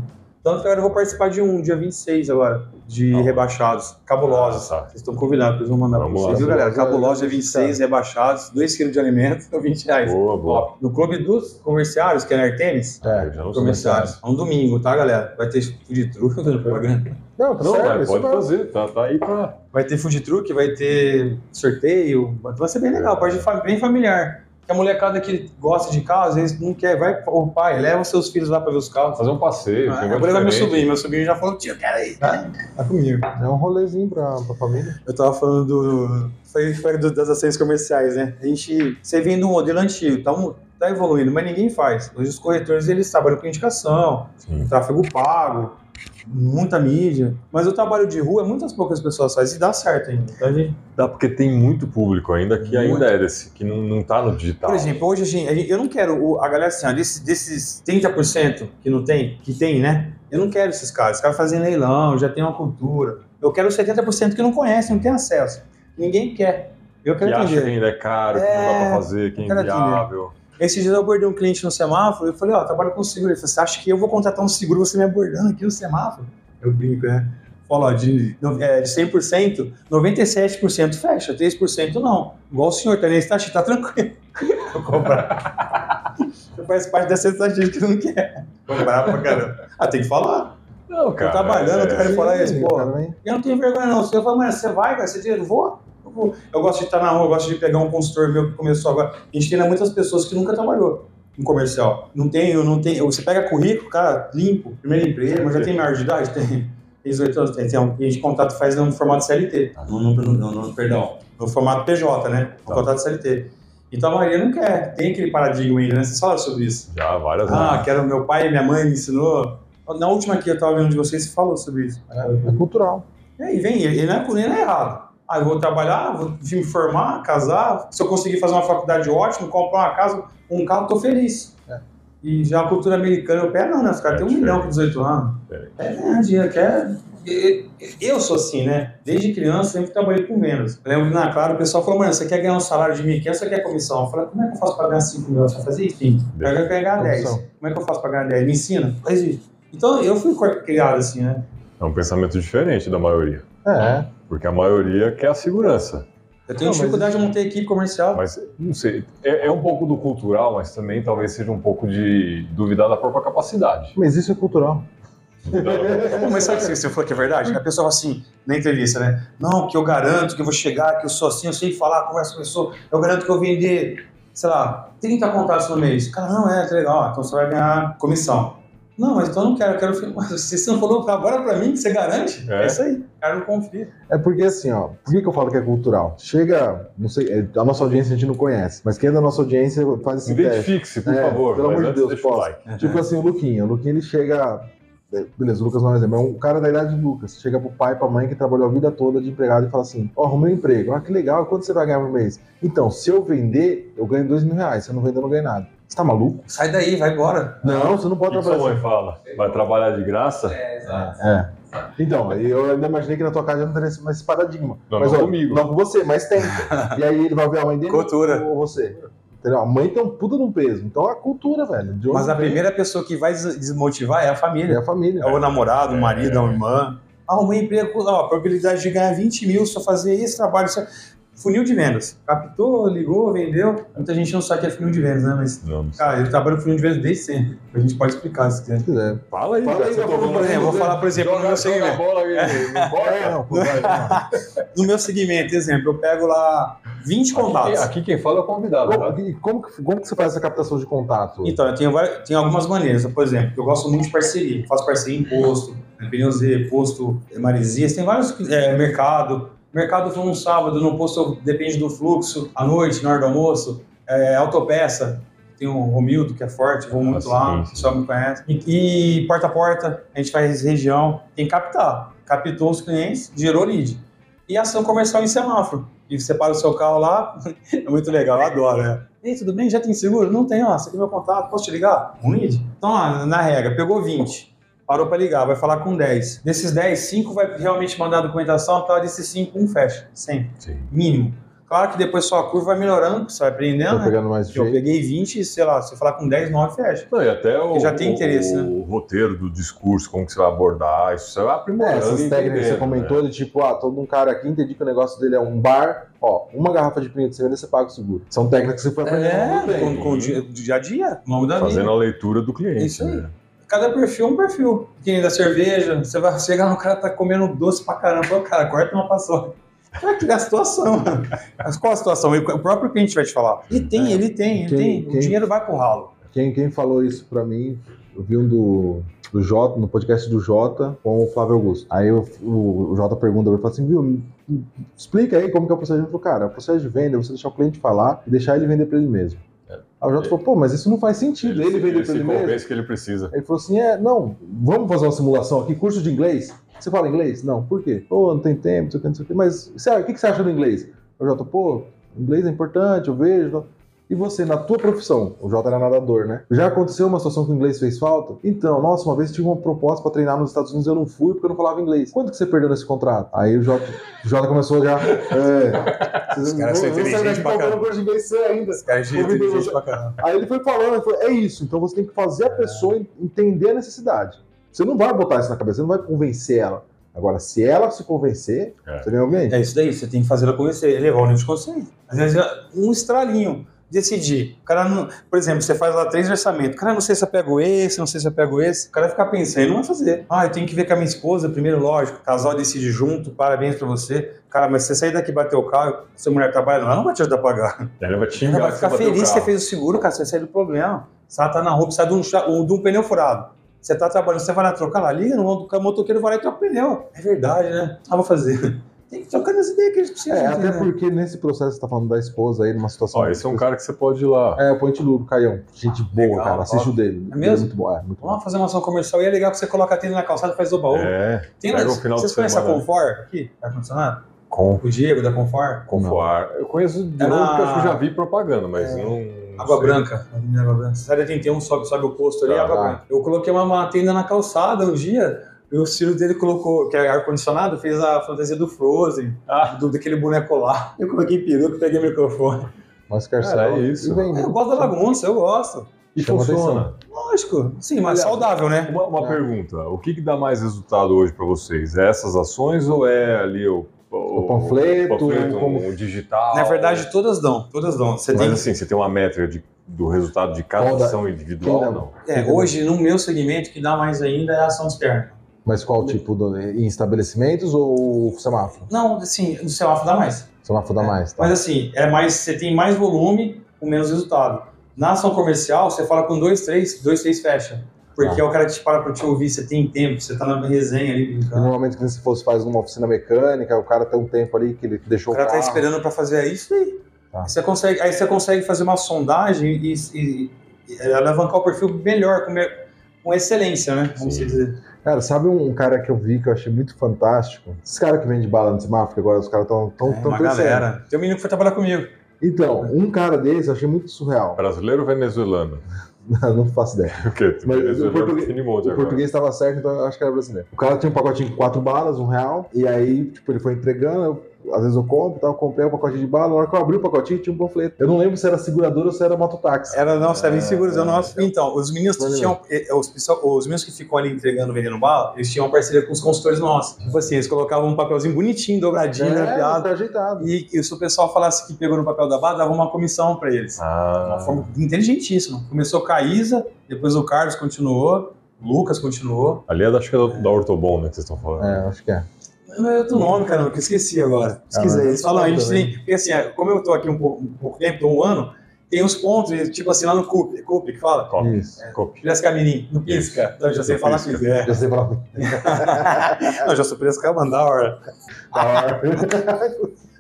Tanto que agora eu vou participar de um, dia 26 agora, de Tá. rebaixados, cabulosos. Ah, tá. Vocês estão convidados, eles vão mandar pra Vamos vocês, lá. viu, galera? Cabulosos, dia 26, rebaixados, 2 kg de alimento, 20 reais. Boa, boa. Ó, No clube dos comerciários, que é na Artemis, É. já não comerciários. É um domingo, tá, galera? Vai ter food truck, fazendo propaganda. Não, tá Não, certo. pode não- fazer. Tá, tá aí pra. Vai ter food truck, vai ter sorteio, vai ser bem legal, É. parte de fam- bem familiar. Que a molecada que gosta de carro, às vezes não quer, vai, o pai, leva os seus filhos lá pra ver os carros. Fazer um passeio. Ah, um eu vou levar meu sobrinho, meu sobrinho já falou, tio, quero ir, tá, tá comigo. É um rolezinho pra, pra família. Eu tava falando do, foi, foi do- das ações comerciais, né? A gente, você vem do modelo antigo, tá, um- tá evoluindo, mas ninguém faz. Hoje os corretores, eles trabalham com indicação, Sim. tráfego pago, muita mídia. Mas o trabalho de rua, muitas poucas pessoas fazem e dá certo ainda. Então, gente, Dá porque tem muito público ainda que Muito. ainda é desse, que não, não tá no digital. por exemplo, hoje a gente, a gente- eu não quero a galera assim, ó, desses, desses 30% que não tem, que tem, né? Eu não quero esses caras. Os caras fazem leilão, já tem uma cultura. Eu quero os 70% que não conhecem, não tem acesso. Ninguém quer. Eu quero que acha que entender. ainda é caro, que não dá É, pra fazer, que é inviável. Esse dia eu abordei um cliente no semáforo, eu falei, ó, trabalho com seguro. Ele falou, você acha que eu vou contratar um seguro você me abordando aqui no semáforo? Eu brinco, né? Falo, ó, de, é, de 100%, 97% fecha, 3% não. Igual o senhor, tá nesse taxa, tá tranquilo. Vou comprar. Você faz parte dessa estatística que não quer. Comprar pra caramba. Ah, tem que falar. Não, cara. trabalhando, é- cara, falar isso, pô. Cara, vem. Eu não tenho vergonha, não. Se eu falar, mas você vai, cara, você diz, eu vou. Eu gosto de estar na rua, eu gosto de pegar um consultor meu que começou agora. A gente tem muitas pessoas que nunca trabalhou em comercial. Não tem, eu não tenho. Você pega currículo, cara, limpo, primeiro emprego, mas já tem maior de idade? Tem. Tem 18 anos, tem. tem um, a gente contato faz no formato CLT. No, no, no, no- perdão, no formato PJ, né? No Tá. contrato CLT. Então a maioria não quer. Tem aquele paradigma ainda, né? Vocês falaram sobre isso. Já várias Ah, vezes. que era o meu pai e minha mãe me ensinou. Na última que eu estava vendo de vocês, você falou sobre isso. É, é cultural. E aí vem, ele não é, ele não é errado. Ah, eu vou trabalhar, vou me formar, casar. Se eu conseguir fazer uma faculdade ótima, comprar uma casa, um carro, tô feliz. É. E já a cultura americana europeia, não, né? Os caras têm um É milhão com 18 anos. É ganhar dinheiro, quer. Eu sou assim, né? Desde criança sempre trabalhei com menos. Eu lembro que na Claro o pessoal falou, mano, você quer ganhar um salário de 1.500, você quer comissão? Eu falei, como é que eu faço pra ganhar 5 mil? Você fazer isso? Sim. Eu quero ganhar 10. Comissão. Como é que eu faço pra ganhar 10? Me ensina? Faz isso. Então eu fui criado assim, né? É um pensamento diferente da maioria. É. Porque a maioria quer a segurança. Eu tenho Não, mas dificuldade de montar equipe comercial. Mas, não sei, é, é um pouco do cultural, mas também talvez seja um pouco de duvidar da própria capacidade. Mas isso é cultural. Pô, mas sabe o que você falou que é verdade? A pessoa fala assim, na entrevista, né? Não, que eu garanto que eu vou chegar, que eu sou assim, eu sei falar, conversa com a pessoa, eu garanto que eu vender, sei lá, 30 contatos no mês. Cara, não é, tá legal, então você vai ganhar comissão. Não, mas então eu não quero, eu quero. Mas você não falou agora pra mim que você garante? É. É, isso aí, o cara não confia. É porque assim, ó, por que, que eu falo que é cultural? Chega, não sei, é, a nossa audiência a gente não conhece, mas quem é da nossa audiência faz esse teste. Identifique-se, por É, favor. pelo amor de Deus, posso. like. Tipo assim, o Luquinha. O Luquinha ele chega. É, Beleza, o Lucas não é um exemplo, é um cara da idade de Lucas. Chega pro pai, pra mãe que trabalhou a vida toda de empregado e fala assim: Ó, arrumei um emprego. Ah, que legal, quanto você vai ganhar por mês? Então, se eu vender, eu ganho dois mil reais. Se eu não vender, eu não ganho nada. Você tá maluco? Sai daí, vai embora. Não, você não pode que que sua trabalhar mãe fala? Vai trabalhar de graça? exato. É. Então, eu ainda imaginei que na tua casa não teria esse- esse paradigma. Não, mas não ó, comigo. Não com você, mas tem. e aí ele vai ver a mãe dele Cultura. ou você. Entendeu? A mãe tem um puta de um peso. Então é a cultura, velho. Mas a vem primeira pessoa que vai des- desmotivar é a família. é a família. É o namorado, o É. marido, a irmã. Arrumei emprego, ó, a probabilidade de ganhar 20 mil só fazer esse trabalho. Isso... Funil de vendas. Captou, ligou, vendeu. Muita gente não sabe o que é funil de vendas, né? Mas, sei. cara, eu trabalho com funil de vendas desde sempre. A gente pode explicar se quiser. Se quiser. Fala aí, Fala cara, aí, eu tá falando por exemplo, vou falar, por exemplo, joga- no meu segmento. bola aí. É, não, vai. No meu segmento, exemplo, eu pego lá 20 contatos. Aqui, aqui quem fala é o convidado, tá? Como, e como, que, como que você faz essa captação de contato? Então, eu tenho, tenho algumas maneiras. Por exemplo, eu gosto muito de parceria. Faço parceria em posto, né, pneu Z, posto Maresias. Tem vários eh, mercado. Mercado foi um sábado, no posto depende do fluxo. À noite, na hora do almoço. É, autopeça. Tem o Romildo, que é forte, vou muito Ah, lá, o pessoal me conhece. E, e porta a porta, a gente faz região. Tem que captar. Captou os clientes, gerou lead. E ação comercial em semáforo. E você para o seu carro lá, é muito legal, eu adoro, né? Ei, tudo bem? Já tem seguro? Não tem, ó. Você tem meu contato, posso te ligar? Um lead? Então, ó, na regra, pegou 20, parou para ligar, vai falar com 10. Desses 10, 5 vai realmente mandar a documentação, tá? Desses 5, um fecha, sempre, Sim. mínimo. Claro que depois sua curva vai melhorando, você vai aprendendo, né? pegando mais Eu jeito. peguei 20, sei lá, se eu falar com 10, 9 fecha. Não, e até o, já tem interesse, o, né? o roteiro do discurso, como que você vai abordar, isso você vai É, aprimorando. essas e técnicas que você comentou de tipo, ah, todo um cara aqui entendi que o negócio dele é um bar, ó, uma garrafa de que você vender, você paga o seguro. São técnicas que você foi aprendendo É, no tempo. com, com o dia, dia a dia, ao longo da né? vida. Fazendo a leitura do cliente. Isso aí. né? Cada perfil é um perfil. Quem da cerveja, você vai chegar no cara tá comendo doce pra caramba, Pô, cara, corta uma paçoca. Criar a situação. Mas qual a situação? O próprio cliente vai te falar. Ele tem, É. ele tem, ele Quem- tem. quem- O dinheiro vai pro ralo. Quem, quem falou isso pra mim, eu vi um do, do Jota, no podcast do Jota, com o Flávio Augusto. Aí o, o, o Jota pergunta, ele fala assim, viu, explica aí como que é o processo. Ele falou, cara, o processo de venda é você deixar o cliente falar e deixar ele vender pra ele mesmo. É. Aí o Jota falou, pô, mas isso não faz sentido, ele, vender pra se ele mesmo. que ele precisa. Ele falou assim: é, não, vamos fazer uma simulação aqui, curso de inglês. Você fala inglês? Não, por quê? Pô, não tem tempo, não sei o que, não sei o que. Mas você- o que que você acha do inglês? Já tô, pô, inglês é importante, eu vejo. E você, na tua profissão, o Jota era nadador, né? Já aconteceu uma situação que o inglês fez falta? Então, nossa, uma vez eu tive uma proposta pra treinar nos Estados Unidos eu não fui porque eu não falava inglês. Quanto que você perdeu nesse contrato? Aí o Jota, o Jota começou já. É, Os caras são inteligentes pra caramba. curso de inglês você ainda. É pra caramba. Aí ele foi falando, ele falou, é isso, então você tem que fazer a pessoa en- entender a necessidade. Você não vai botar isso na cabeça, você não vai convencer ela. Agora, se ela se convencer, É. você ganhou alguém. É isso daí, você tem que fazer ela conhecer, elevar o nível de consciência. Às vezes, um estralinho, decidir. O cara não, por exemplo, você faz lá três orçamentos. Cara, não sei se eu pego esse, não sei se eu pego esse. O cara vai ficar pensando, ele não vai fazer. Ah, eu tenho que ver com a minha esposa, primeiro, lógico. O casal decide junto, parabéns pra você. Cara, mas se você sair daqui e bater o carro, se a mulher trabalha, ela não vai te ajudar a pagar. Ele vai te Ela vai ficar o feliz que você fez o seguro, cara, você vai sair do problema. Se ela tá na rua, precisa de um, de um pneu furado. Você tá trabalhando, você vai lá trocar lá, liga no o motoqueiro vai lá e troca o pneu. É verdade, né? Ah, vou fazer. Tem que trocar nas ideias que eles precisam. É, até entendeu? porque nesse processo você tá falando da esposa aí, numa situação. Ó, esse é um cara que você pode ir lá. É, o Ponte Ludo, Caião. Gente boa, Legal, cara. Assiste o dele. É mesmo? muito bom. É, muito bom. Vamos fazer uma ação comercial e é legal que você coloca a tenda na calçada e faz oba-oba. É, Tem lá, final vocês conhecem a. Confort aqui? Ar-condicionado? Com. O Diego da Confort? Confoar. Eu conheço de É novo na- porque eu acho que eu já vi propaganda, mas É. não. Água. Branca. Avenida Água Branca. Sai da 31, sobe, sobe o posto ali, Tá. Água Branca. Eu coloquei uma, uma tenda na calçada um dia. E o filho dele colocou, que é ar-condicionado, fez a fantasia do Frozen, Ah. do, daquele boneco lá. Eu coloquei peruca e peguei o microfone. Mas quer Cara, é isso. E né? Eu gosto da bagunça, eu gosto. E Chama funciona. Lógico. Sim, mas Aliás, saudável, né? Uma, uma É. pergunta: o que, que dá mais resultado hoje para vocês? É essas ações ou é ali o, O panfleto, o panfleto, como- o digital? Na verdade, todas dão, todas dão. Você mas tem assim, você tem uma métrica de, do resultado de cada Qual da- ação individual? Não. É, hoje, no meu segmento, o que dá mais ainda é a ação externa. Mas qual tipo? Do, em estabelecimentos ou semáforo? Não, assim, no semáforo dá mais. Semáforo dá mais, tá? Mas assim, é mais, você tem mais volume com menos resultado. Na ação comercial, você fala com dois, três, dois, três fecha. Porque Ah. é o cara que te para pra te ouvir, você tem tempo, você tá na resenha ali brincando. normalmente, quando você fosse faz numa oficina mecânica, o cara tem um tempo ali que ele deixou O cara o tá carro. esperando pra fazer isso aí. Tá. Você consegue, aí você consegue fazer uma sondagem e, e- e alavancar o perfil melhor, com, com excelência, né? Vamos dizer. Cara, sabe um cara que eu vi que eu achei muito fantástico? Esses caras que vendem bala no semáforo, que agora os caras estão tão, É, tão uma crescendo. galera. Tem um menino que foi trabalhar comigo. Então, um cara desse eu achei muito surreal. Brasileiro ou venezuelano? Não faço ideia. O quê? Mas o venezuelano português- O português estava certo, então eu acho que era brasileiro. O cara tinha um pacotinho com quatro balas, um real, e aí, tipo, ele foi entregando, eu- às vezes eu compro, tá, eu comprei um pacotinho de bala, na hora que eu abri o pacotinho tinha um panfleto. Eu não lembro se era seguradora ou se era mototáxi. Era, não, serve É, inseguros, é o é. nosso. Então, os meninos tinham. eh, Os, pessoal- os meninos que ficam ali entregando, vendendo bala, eles tinham uma parceria com os consultores nossos. Tipo assim, eles colocavam um papelzinho bonitinho, dobradinho, né, é, piada. tá ajeitado. E, e se o pessoal falasse que pegou no papel da bala, dava uma comissão pra eles. Ah, Uma forma inteligentíssima. Começou com a Isa, depois o Carlos continuou, o Lucas continuou. ali é da, acho que é da, da Ortobon, né, que vocês estão falando. É, acho que é. É outro nome, caramba, que eu esqueci agora. Pesquisa Ah, aí. mas Eles falam, a gente tem. Porque assim, é, como eu tô aqui um pouco, um pouco tempo, tô um ano, tem uns pontos, tipo assim, lá no CUP, CUP que fala. Copo. Isso. Piracicamirim, no Pisca. Então, eu já sei falar Pisca. Pisca. É. Já sei falar. Não, já sou Piracicaba da hora.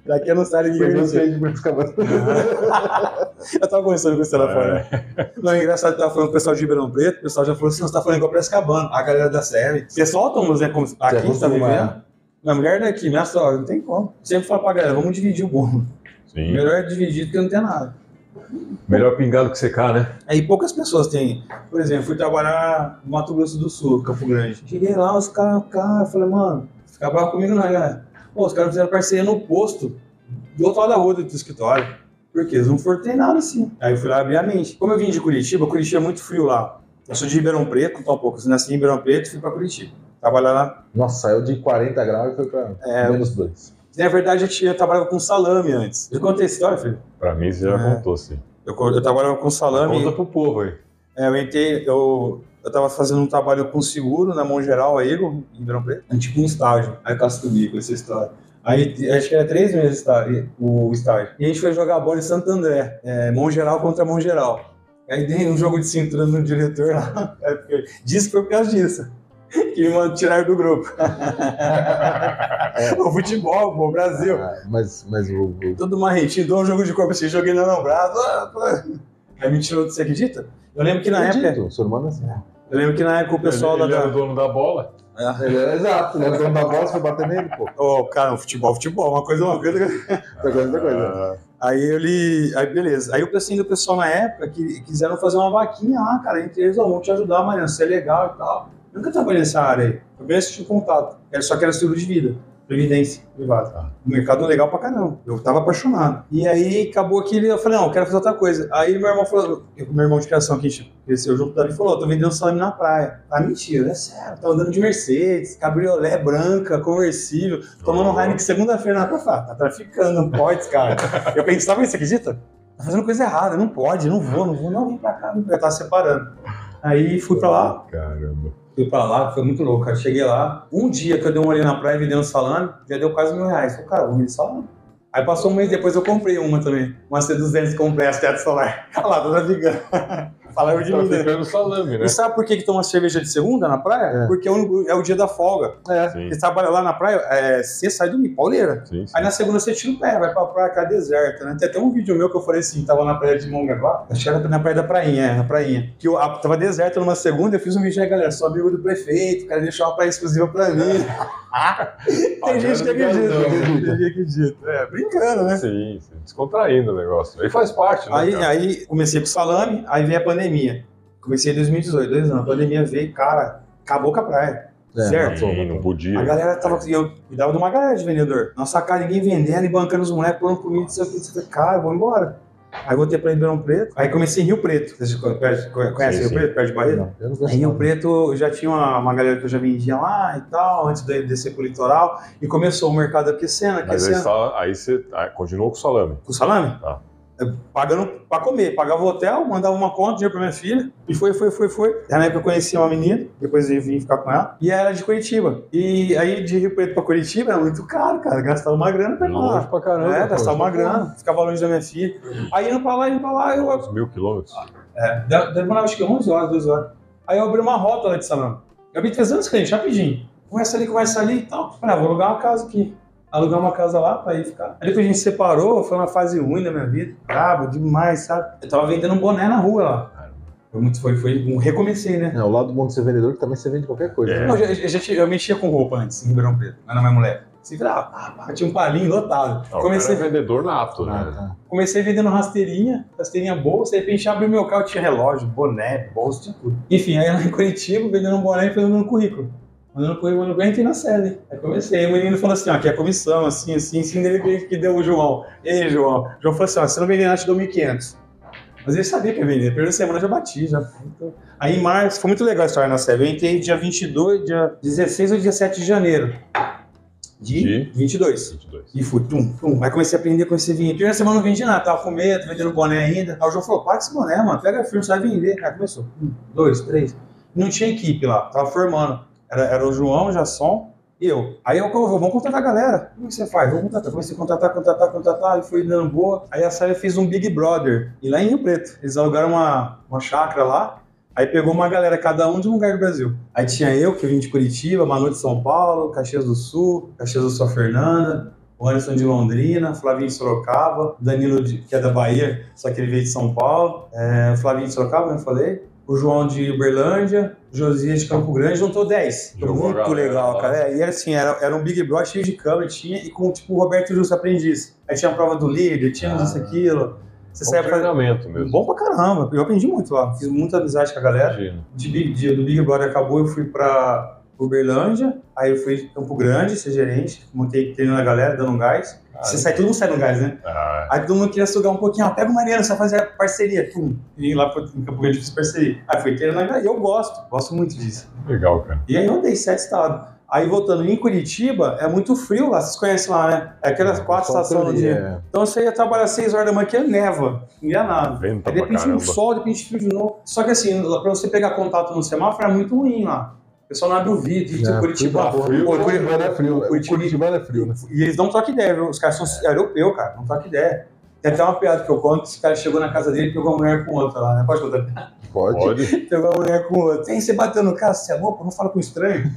Daqui eu não saio ninguém. os peitos de Piracicaba. Eu tava conversando com esse telefone. É. Não, é engraçado que tava falando com o pessoal de Ribeirão Preto, o pessoal já falou assim, você tá falando igual Piracicabana, a galera da série. Você solta uns, né, como aqui tá vivendo. Minha mulher daqui, minha sogra, não tem como. Sempre falo pra galera, vamos dividir o bolo. Sim. Melhor dividir do que não ter nada. Melhor pingado que secar, né? Aí poucas pessoas têm. Por exemplo, fui trabalhar no Mato Grosso do Sul, Campo Grande. Cheguei lá, os caras, cara, eu falei, mano, fica bravo comigo não, galera. Pô, os caras fizeram parceria no posto, do outro lado da rua do escritório. Porque eles não foram treinados assim. Aí eu fui lá abrir a mente. Como eu vim de Curitiba, Curitiba é muito frio lá. Eu sou de Ribeirão Preto, então um pouco. Eu nasci em Ribeirão Preto e fui pra Curitiba. Trabalhar lá. Nossa, saiu de 40 graus e foi pra É, menos dois. na verdade, eu, tinha, eu trabalhava com salame antes. Eu contei essa história, filho. Pra mim, você já É. contou, sim. Eu, eu trabalhava com salame. Conta pro povo aí. É, eu entrei, eu, eu tava fazendo um trabalho com seguro na mão geral, aí, em Ribeirão Preto, um tipo um estágio. Aí eu caço comigo essa história. Aí acho que era três meses o estágio- o estágio. E a gente foi jogar bola em Santo André, é, mão geral contra mão geral. Aí dei um jogo de cintura no diretor lá. É, porque- Disse que foi por causa disso. Que me mandaram tirar do grupo. o futebol, pô, o Brasil. Ah, mas, mas o, o- Todo marrentinho, dou um jogo de corpo assim, joguei no braço. ah. Aí me tirou, você acredita? Eu lembro que na época. Acredito, o ser humano é assim. Eu lembro que na época o pessoal ele, ele lá era da. o dono da bola. Ele é, exato, ele é dono da bola, você foi bater nele, pô. Ô, cara, o futebol, futebol, uma coisa, uma coisa. Outra coisa, outra coisa. Aí ele. Aí beleza. Aí o pessoal do pessoal na época que quiseram fazer uma vaquinha lá, cara, entre eles, ó, vamos te ajudar, Mariano, você é legal e tal. Nunca trabalhei nessa área aí. Eu bem assisti contato. Era só que era seguro de vida. Previdência privada. Ah. Um mercado legal pra caramba. Eu tava apaixonado. E aí acabou que eu falei, não, eu quero fazer outra coisa. Aí meu irmão falou, meu irmão de criação que a gente cresceu junto, o Davi falou, tô vendendo salame na praia. Ah, mentira, é sério. Tava andando de Mercedes, cabriolé branca, conversível, tomando Oh. Heineken segunda-feira na praia. Ah, Tá traficando, não pode, cara. eu pensava, você acredita? Tá fazendo coisa errada, não pode, não vou, não vou, não, vem pra cá. Eu tava separando. Aí fui pra lá, Caramba. Fui pra lá, foi muito louco, cara. Cheguei lá, um dia que eu dei uma olhada na praia e vendendo salame, já deu quase mil reais. Falei, cara, vou vender salame. Aí passou um mês depois eu comprei uma também. Uma C200 comprei as teto solar. Olha lá, tô navegando. Falaram de Tá mim, né? ficando salame, né? E sabe por que, que toma cerveja de segunda na praia? É. Porque é o, é o dia da folga. É. Sim, Você trabalha lá na praia, é, você sai do pauleira. sim, sim. Aí na segunda você tira o pé, vai pra praia que é deserta, né? Tem até um vídeo meu que eu falei assim, tava na praia de Mongaguá, acho que era na praia da prainha, é, na prainha. Que eu, a, tava deserta numa segunda, eu fiz um vídeo aí, galera, sou amigo do prefeito, o cara deixou uma praia exclusiva pra mim. Tem gente que acredita, tem gente que acredita. É, brincando, né? Sim, sim. Descontraindo o negócio. Aí faz parte, né? Aí, aí comecei com salame, aí veio a pandemia. Comecei em 2018, dois anos. A pandemia veio, cara, acabou com a praia. É, certo? Sim, não podia. A galera tava. Eu cuidava de uma galera de vendedor. Nossa cara, ninguém vendendo e bancando os moleques, pondo comida, isso aqui, isso aqui. Cara, vou embora. Aí voltei pra Ribeirão Preto. Aí comecei em Rio Preto. Vocês conhecem conhece Sim, Rio sim. Preto, perto de Barreto? Não, eu não Em Rio não. Preto já tinha uma, uma galera que eu já vendia lá e tal, antes de descer pro litoral. E começou o mercado aquecendo, Mas aí, aquecendo. só- aí você ah, continuou com o salame. Com salame? Tá. Pagando pra comer. Pagava o hotel, mandava uma conta, dinheiro pra minha filha. E foi, foi, foi, foi. Na época eu conheci uma menina, depois eu vim ficar com ela. E ela era de Curitiba. E aí de Rio Preto pra Curitiba era muito caro, cara. Gastava uma grana pra ir pra Longe lá. pra caramba. É, gastava uma grana. Ficava longe da minha filha. Aí indo pra lá, indo pra lá, eu... Uns mil quilômetros. É, de- demorava acho que 11 horas, 12 horas. Aí eu abri uma rota lá de salame. Eu abri 300 clientes, rapidinho. Conversa ali, conversa ali e tal. Falei, ah, vou alugar uma casa aqui. Alugar uma casa lá pra ir ficar. Aí depois a gente separou, foi uma fase ruim da minha vida. Brabo demais, sabe? Eu tava vendendo um boné na rua lá. Foi muito, foi, foi um recomecei, né? É, o lado bom de ser vendedor que também você vende qualquer coisa. É. né? Não, eu, eu, eu mexia com roupa antes, em Ribeirão Preto, mas não mais moleque. Se virava, pá, tinha um palinho lotado. Não, comecei, o cara é vendedor nato, Ah, né? tá. comecei vendendo rasteirinha, rasteirinha bolsa, de repente abri meu carro, tinha relógio, boné, bolsa, tinha tudo. Enfim, aí lá em Curitiba, vendendo um boné e fazendo um currículo. Currículo, mandando currículo, entrei na série. Aí comecei, aí o menino falou assim, ó, aqui é a comissão, assim, assim, assim, dele que deu o João. Ei, João. O João falou assim, ó, se não vender nada, eu te dou 1.500. Mas ele sabia que ia vender, primeira semana eu já bati, já. Então, Aí em março, foi muito legal a história na série. Eu entrei dia 22, dia 16 ou 17 de janeiro. De, De? 22. 22. E fui, tum, tum. Aí comecei a aprender com esse vinho. Primeira semana eu não vendi nada, tava com medo, vendendo boné ainda. Aí o João falou: para com esse boné, mano, pega firme, você vai vender. Aí começou. Um, dois, três. Não tinha equipe lá, tava formando. Era, era o João, o Jasson e eu. Aí eu, eu vamos contratar a galera. Como que você faz? Vamos contratar. Comecei a contratar, contratar, contratar. E foi dando boa. Aí a série fez um Big Brother. E lá em Rio Preto. Eles alugaram uma, uma chácara lá. Aí pegou uma galera, cada um de um lugar do Brasil. Aí tinha eu, que vim de Curitiba, Manu de São Paulo, Caxias do Sul, Caxias do Sul Fernanda, o Anderson de Londrina, Flavinho de Sorocaba, Danilo, de- que é da Bahia, só que ele veio de São Paulo, é, Flavinho de Sorocaba, eu falei, o João de Uberlândia, Josias de Campo Grande, juntou 10. Foi Jogou a muito legal, cara. É, e era assim, era, era um Big Brother cheio de câmera, tinha, e com tipo o Roberto Justo aprendiz. Aí tinha a prova do líder, tinha Ah. isso, aquilo. Você um saia treinamento mesmo. Bom pra caramba, eu aprendi muito lá, fiz muita amizade com a galera de Big, de- do Big Brother acabou, eu fui pra Uberlândia, aí eu fui Campo Grande, ser gerente, montei treinando a galera, dando um gás. Você sai, todo mundo sai no gás, né? Ah, Aí todo mundo queria sugar um pouquinho, ó, pega o Mariano, você vai fazer parceria. Pum. E lá pro- em Campo Grande fiz parceria. Aí fui treinando a galera, e eu gosto, gosto muito disso. legal, cara. E aí eu andei sete estados. Aí voltando em Curitiba, é muito frio lá, vocês conhecem lá, né? É aquelas quatro Só estações no dia. é. Então você ia trabalhar seis horas da manhã, que é neva, não ia nada. Venta Aí de repente um sol, de repente frio de novo. Só que assim, pra você pegar contato no semáforo é muito ruim lá. O pessoal não abre o vidro, É, Curitiba. frio, frio, Pô, Curi- Curitibano é frio. né? Curitiba- Curitibano é frio, né? E eles não trocam ideia, viu? Os caras são europeus, cara, não trocam ideia. Tem até uma piada que eu conto, esse cara chegou na casa dele e pegou uma mulher com outra lá, né? Pode contar? Pode. Pode. Pegou uma mulher com outra. Aí você bateu no cara, você é louco? Não fala com estranho.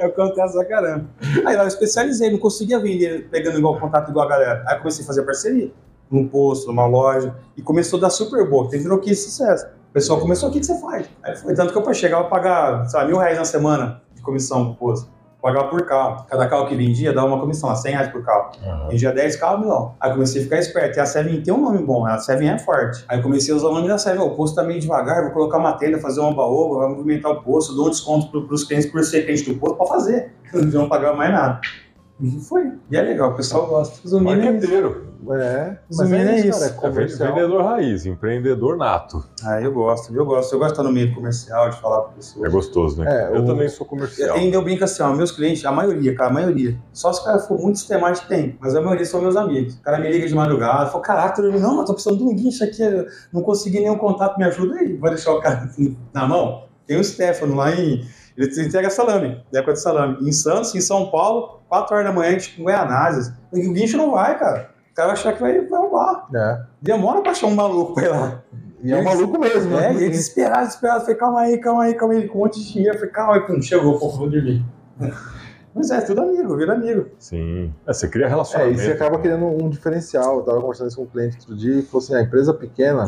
eu conto essa pra caramba. Aí lá eu especializei, não conseguia vender pegando igual contato igual a galera. Aí eu comecei a fazer parceria. Num posto, numa loja. E começou a dar super boa. Tem virou que sucesso. O pessoal começou, o que, que você faz? Aí foi tanto que eu chegava a pagar, sei lá, mil reais na semana de comissão pro posto. pagava por carro. Cada carro que vendia dava uma comissão, lá, 100 reais por carro. Aham. Vendia 10 carros, não. Aí comecei a ficar esperto. E a Seven tem um nome bom, a Seven é forte. Aí comecei a usar o nome da Seven. O posto tá meio devagar, vou colocar uma tenda, fazer uma baoba, vai movimentar o posto, dou um desconto pro, pros clientes por ser cliente do posto pra fazer. Não pagava mais nada. E foi. E é legal, o pessoal gosta. Resumindo, é. Marqueteiro. É, Resumindo, é é isso, cara. É É vendedor raiz, empreendedor nato. Ah, eu gosto, eu gosto. Eu gosto de estar no meio comercial, de falar com É pessoas. gostoso, né? É, eu o- também sou comercial. Ainda eu brinco assim, ó, meus clientes, a maioria, cara, a maioria. Só se o cara for muito sistemático tem, mas a maioria são meus amigos. O cara me liga de madrugada, fala, caraca, eu não, mas tô precisando de um guincho aqui, não consegui nenhum contato, me ajuda aí. Vai deixar o cara na mão? Tem o Stefano lá em. Ele te entrega salame, da época de salame. Em Santos, em São Paulo, 4 horas da manhã, a gente com Goianazes. O guincho não vai, cara. O cara vai achar que vai, vai roubar. É. Demora pra achar um maluco pra ir lá. E é um maluco mesmo, É, né? e ele desesperado, desesperado. Falei, calma aí, calma aí, calma aí. Com um monte de dinheiro. Falei, calma aí, pum, chegou, pô, vou dormir. Mas é, tudo amigo, vira amigo. Sim. É, você cria É, relacionamento. e você acaba criando um diferencial. Eu tava conversando isso com um cliente outro dia e falou assim: a empresa pequena,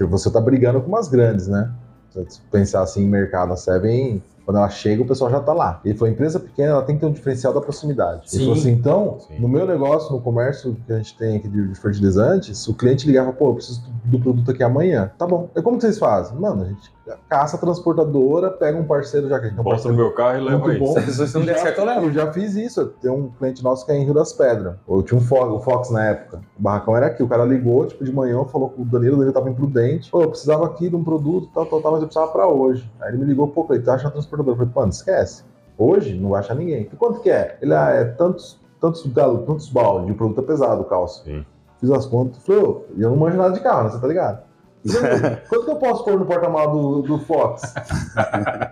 você tá brigando com umas grandes, né? Se você pensar assim mercado, a Seven, quando ela chega, o pessoal já tá lá. Ele falou: empresa pequena, ela tem que ter um diferencial da proximidade. Sim. Ele falou assim: então, Sim. no meu negócio, no comércio que a gente tem aqui de de fertilizantes, o cliente ligava, pô, eu preciso do produto aqui amanhã. Tá bom. E como que vocês fazem? Mano, a gente caça a transportadora, pega um parceiro, já que a gente um Bota no meu carro e leva muito aí. bom. Se não der certo, eu levo. Eu já fiz isso. Tem um cliente nosso que é em Rio das Pedras. Eu tinha um Fox, o Fox na época. O barracão era aqui. O cara ligou, tipo, de manhã, falou com o Danilo, o Danilo tava imprudente. Pô, eu precisava aqui de um produto, tal, tal, tal, mas eu precisava pra hoje. Aí ele me ligou, pô, ele tá achando Eu falei, mano, esquece. Hoje não vai achar ninguém. E quanto que é? Ele, ah, é tantos, tantos, galo, tantos balde, o produto é pesado, o calço. Sim. Fiz as contas, falei, ô, e eu não manjo nada de carro, né? Você tá ligado? Falei, Quanto que eu posso pôr no porta-malas do, do Fox?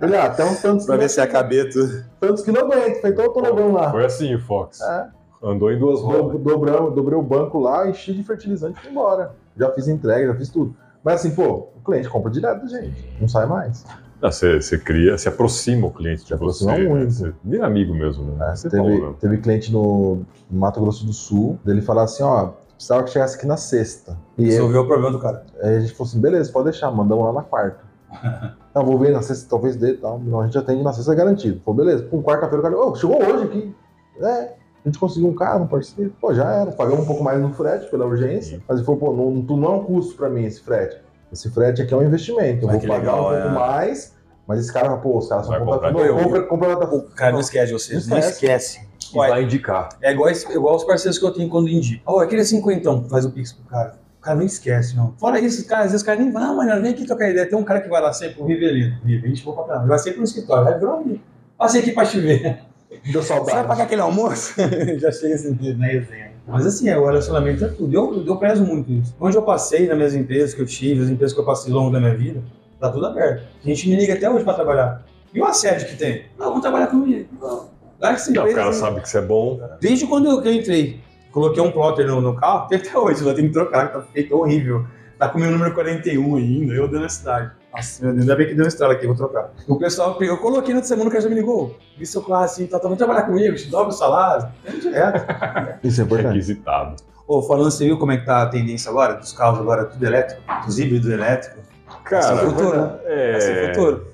Ele, ah, até uns tantos Pra ver se é cabeto. tantos quilômetros. Falei, então eu tô levando lá. Foi assim o Fox. É. Andou em duas rodas. Do- Dobrei, dobrei o banco lá, enchi de fertilizante e fui embora. Já fiz entrega, já fiz tudo. Mas assim, pô, o cliente compra direto da gente, não sai mais. Ah, Você, você cria, se aproxima o cliente de Se você. aproxima né? muito. Você vira amigo mesmo, né? É, Você falou, teve, né? teve cliente no Mato Grosso do Sul, dele falar assim, ó, precisava que chegasse aqui na sexta. E Resolveu o problema do cara. aí a gente falou assim, beleza, pode deixar, mandamos lá na quarta. Não, vou ver na sexta, talvez dê, tal. Não, a gente atende na sexta, é garantido. Falou, beleza. Pum, quarta-feira o cara, ô, chegou hoje aqui. É, a gente conseguiu um carro, um parceiro. Pô, já era. Pagamos um pouco mais no frete pela urgência. Sim. Mas ele falou, pô, não, não, não é um custo pra mim esse frete. Esse frete aqui é um investimento. Eu vou pagar legal, um pouco é. mais, mas esse cara, pô, os caras Vai de Compra, compra, compra, O cara não esquece de vocês, Não não esquece. E Olha, vai indicar. É igual, esse- igual os parceiros que eu tenho quando indico. Ó, aquele cinquentão, faz o pix pro cara. O cara nem esquece, não. Fora isso, cara, às vezes o cara nem vai, ah, mano, vem aqui trocar ideia. Tem um cara que vai lá sempre, o Rivelino. Rivelino, boa pra caramba. Ele vai sempre no escritório, vai virou amigo. Passei aqui pra te ver. Deu Você vai saudade. pagar aquele almoço? Já chega esse dia na resenha. Mas assim, é, o relacionamento é tudo. Eu, eu prezo muito isso. Onde eu passei, nas minhas empresas que eu tive, as empresas que eu passei ao longo da minha vida, tá tudo aberto. A gente me liga até hoje pra trabalhar. E o assédio que tem? Não, vamos trabalhar comigo. Larga essa Não, o empresa cara aí. sabe que você é bom. Desde quando eu, que eu entrei, coloquei um plotter no, no carro, tem até hoje, lá tem que trocar, tá feito horrível. Tá com o meu número 41 ainda, eu dando a cidade. Nossa, meu Deus, ainda bem que deu uma estrada aqui, vou trocar. O pessoal, eu coloquei na semana, o cara já me ligou. Vi seu carro assim, tá, tá, vamos trabalhar comigo, te dobra o salário. Direto. Isso é importante. Requisitado. Ô, falando, você viu como é que tá a tendência agora? Dos carros agora, tudo elétrico, dos híbridos elétricos. Cara, Esse é o futuro. é... Esse é o futuro.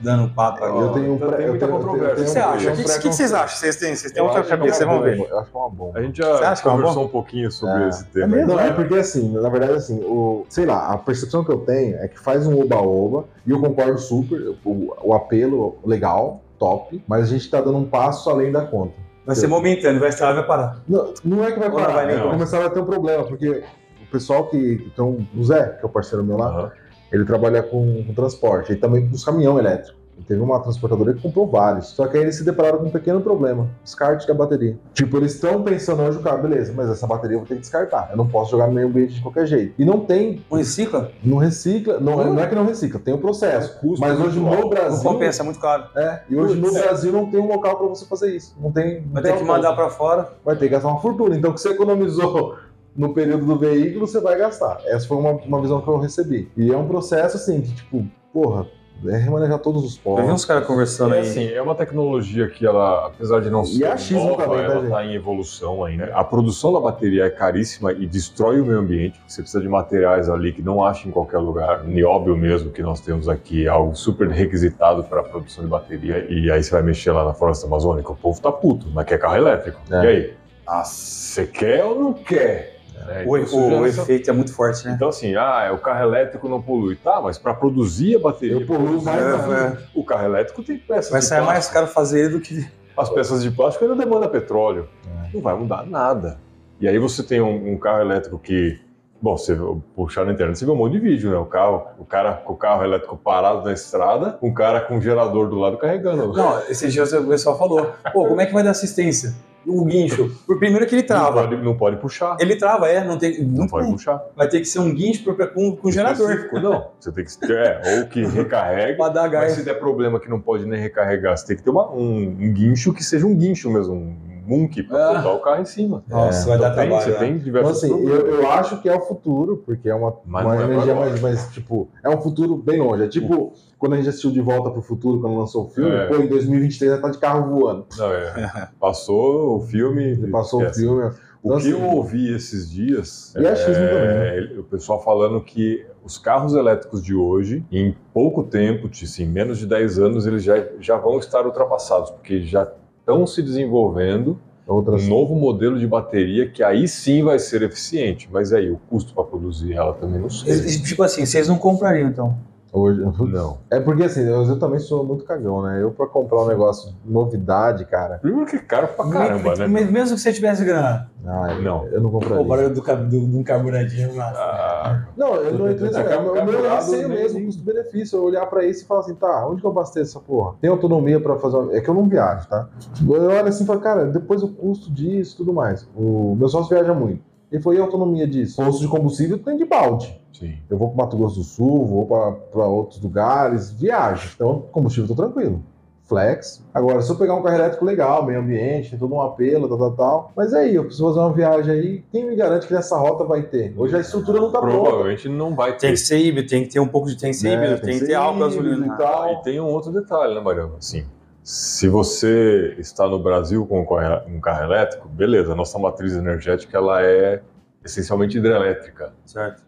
Dando papo aqui. Eu tenho um pré- tem muita tenho- eu tenho- controvérsia. O que você acha? O que, vocês acham? Vocês têm, vocês têm outra é cabeça, É uma vamos ver. Eu acho que é uma bomba. A gente Você já é conversou um pouquinho sobre É. esse tema. mesmo? Não, é porque assim, na verdade, assim, o, sei lá, a percepção que eu tenho é que faz um oba-oba, e eu concordo super, o, o apelo legal, top, mas a gente tá dando um passo além da conta. Vai ser momentâneo, vai estar, vai parar. Não, não é que vai parar, vai começar a ter um problema, porque o pessoal que. Então, o Zé, que é o parceiro meu lá, Aham. Ele trabalha com, com transporte, e também com os caminhão elétrico. E teve uma transportadora que comprou vários. Só que aí eles se depararam com um pequeno problema: descarte da bateria. Tipo, eles estão pensando hoje, o cara, beleza, mas essa bateria eu vou ter que descartar. Eu não posso jogar no meio ambiente de qualquer jeito. E não tem, Um recicla? não recicla, não, não é que não recicla, tem o processo. Custo Mas hoje no alto. Brasil. Não compensa, é muito caro. É, e hoje no Putz. Brasil não tem um local pra você fazer isso. Não tem. não Vai tem ter que mandar pra fora. vai ter que gastar uma fortuna. Então, o que você economizou no período do veículo, você vai gastar. Essa foi uma, uma visão que eu recebi. E é um processo assim, que tipo, porra, é remanejar todos os Eu postos. vi uns caras conversando É, aí. assim, é uma tecnologia que ela, apesar de não E ser achismo nova, também, tá, ela está em evolução ainda. A produção da bateria é caríssima e destrói o meio ambiente, porque você precisa de materiais ali que não acha em qualquer lugar. Nióbio mesmo, que nós temos aqui, é algo super requisitado para a produção de bateria. E aí você vai mexer lá na floresta amazônica, o povo tá puto, mas quer carro elétrico. É. E aí? Ah, você quer ou não quer? É, O, então, o- efeito é muito forte, né? então, assim, ah, o carro elétrico não polui. Tá, mas para produzir a bateria, Eu poluo mais É, é. o carro elétrico tem peças Vai sair mais caro fazer ele do que. As peças de plástico ainda demandam petróleo. Não vai mudar nada. E aí você tem um, um carro elétrico que. Bom, você puxar na internet, você vê um monte de vídeo, né? O carro, o cara com o carro elétrico parado na estrada, um cara com um gerador do lado carregando. Não, esses dias o pessoal falou: pô, como é que vai dar assistência? O guincho. Por primeiro que ele Não trava. pode, não pode puxar. Ele trava, é, não tem. Não Não pode tem. puxar. Vai ter que ser um guincho com, com gerador. Não. Você tem que. É, ou que recarregue. Pra dar Mas gás. se der problema que não pode nem recarregar, você tem que ter uma- um, um guincho que seja um guincho mesmo, um munk pra Ah. botar o carro em cima. Nossa, vai Então dar tem, trabalho. você né? tem Então, diversos assim, eu, eu acho que é o futuro, porque é uma, Mas uma é energia mais, mais, tipo, é um futuro bem longe. É tipo, quando a gente assistiu De Volta pro Futuro, quando lançou o filme, É. pô, em 2023 já tá de carro voando. Não, é. Passou o filme. Passou esquece. o filme. O Então, que eu assim, ouvi esses dias E achismo é, ele- o pessoal falando que os carros elétricos de hoje, em pouco tempo, assim, menos de 10 anos, eles já, já vão estar ultrapassados, porque já estão se desenvolvendo Outras... um novo modelo de bateria que aí sim vai ser eficiente. Mas aí, o custo para produzir ela também não sei. Tipo assim, vocês não comprariam então. Hoje, Não. É porque assim, eu, eu também sou muito cagão, né? Eu pra comprar um negócio novidade, cara. Primeiro que caro pra caramba, né? Mas Mesmo que você tivesse grana. Ai, Não. Eu não compraria. O barulho do, do, de um carburadinho lá. Ah, Não, eu não entendo isso. É. O meu receio mesmo, custo-benefício. Eu olhar pra isso e falar assim, tá, onde que eu abasteço essa porra? Tem autonomia pra fazer uma... É que eu não viajo, tá? Eu olho assim e falo, cara, depois o custo disso e tudo mais. O meu sócio viaja muito. E a autonomia disso? Posto de combustível tem de balde. sim. Eu vou pro Mato Grosso do Sul, vou pra, pra outros lugares, viajo. Então, combustível tô tranquilo. Flex. Agora, se eu pegar um carro elétrico legal, meio ambiente, tem todo um apelo, tal, tal, tal. Mas aí, eu preciso fazer uma viagem aí, quem me garante que nessa rota vai ter? Hoje a estrutura não tá pronta. Provavelmente não vai ter. Tem que ser híbrido, tem que ter um pouco de. Tem que ser É, híbrido, tem tem que ter álcool gasolina. e tal. E tem um outro detalhe, né, Mariana? Assim, se você está no Brasil com um carro- elétrico, beleza, a nossa matriz energética ela é essencialmente hidrelétrica. Certo.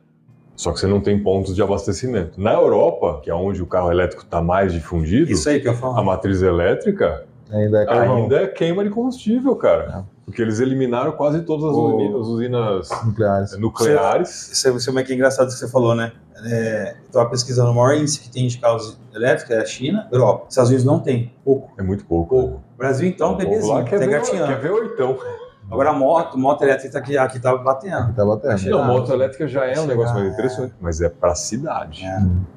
Só que você não tem pontos de abastecimento. Na Europa, que é onde o carro elétrico está mais difundido, Isso aí que eu a falo. matriz elétrica Ainda é ainda é queima de combustível, cara. Porque eles eliminaram quase todas as O- usinas nucleares. nucleares. Isso é, isso é meio que engraçado que você falou, né? É, eu tava pesquisando o maior índice que tem de carros elétricos é a China, Europa. Estados Unidos não tem. Pouco. É muito pouco. Pouco. Brasil, então, povo bebezinho, lá quer tá ver, quer ver oitão. Agora a moto, moto elétrica tá aqui, aqui tá batendo. Tá batendo. Chegar. Não, moto elétrica já é um Chegar, negócio mais é. interessante, mas é pra cidade.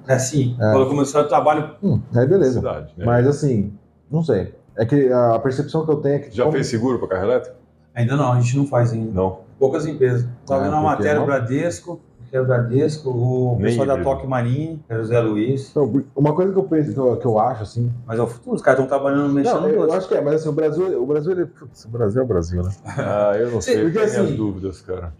É assim, É. quando começou o trabalho, Hum, aí beleza. Cidade, né? Mas assim, não sei. É que a percepção que eu tenho é que. Já como- fez seguro para carro elétrico? Ainda não, a gente não faz ainda. Não. Poucas empresas. Tava Ah, vendo uma matéria, não? Bradesco, que é o Bradesco, o Nem pessoal da. Toque Marinho, que era o Zé Luiz. Então, uma coisa que eu penso, que eu, que eu acho, assim. Mas é o futuro, os caras estão trabalhando, mexendo Não, eu, acho que é, mas assim, o Brasil, o Brasil, ele. Putz, o Brasil é o Brasil, né? Ah, eu não sei. porque Tenho minhas assim- dúvidas, cara.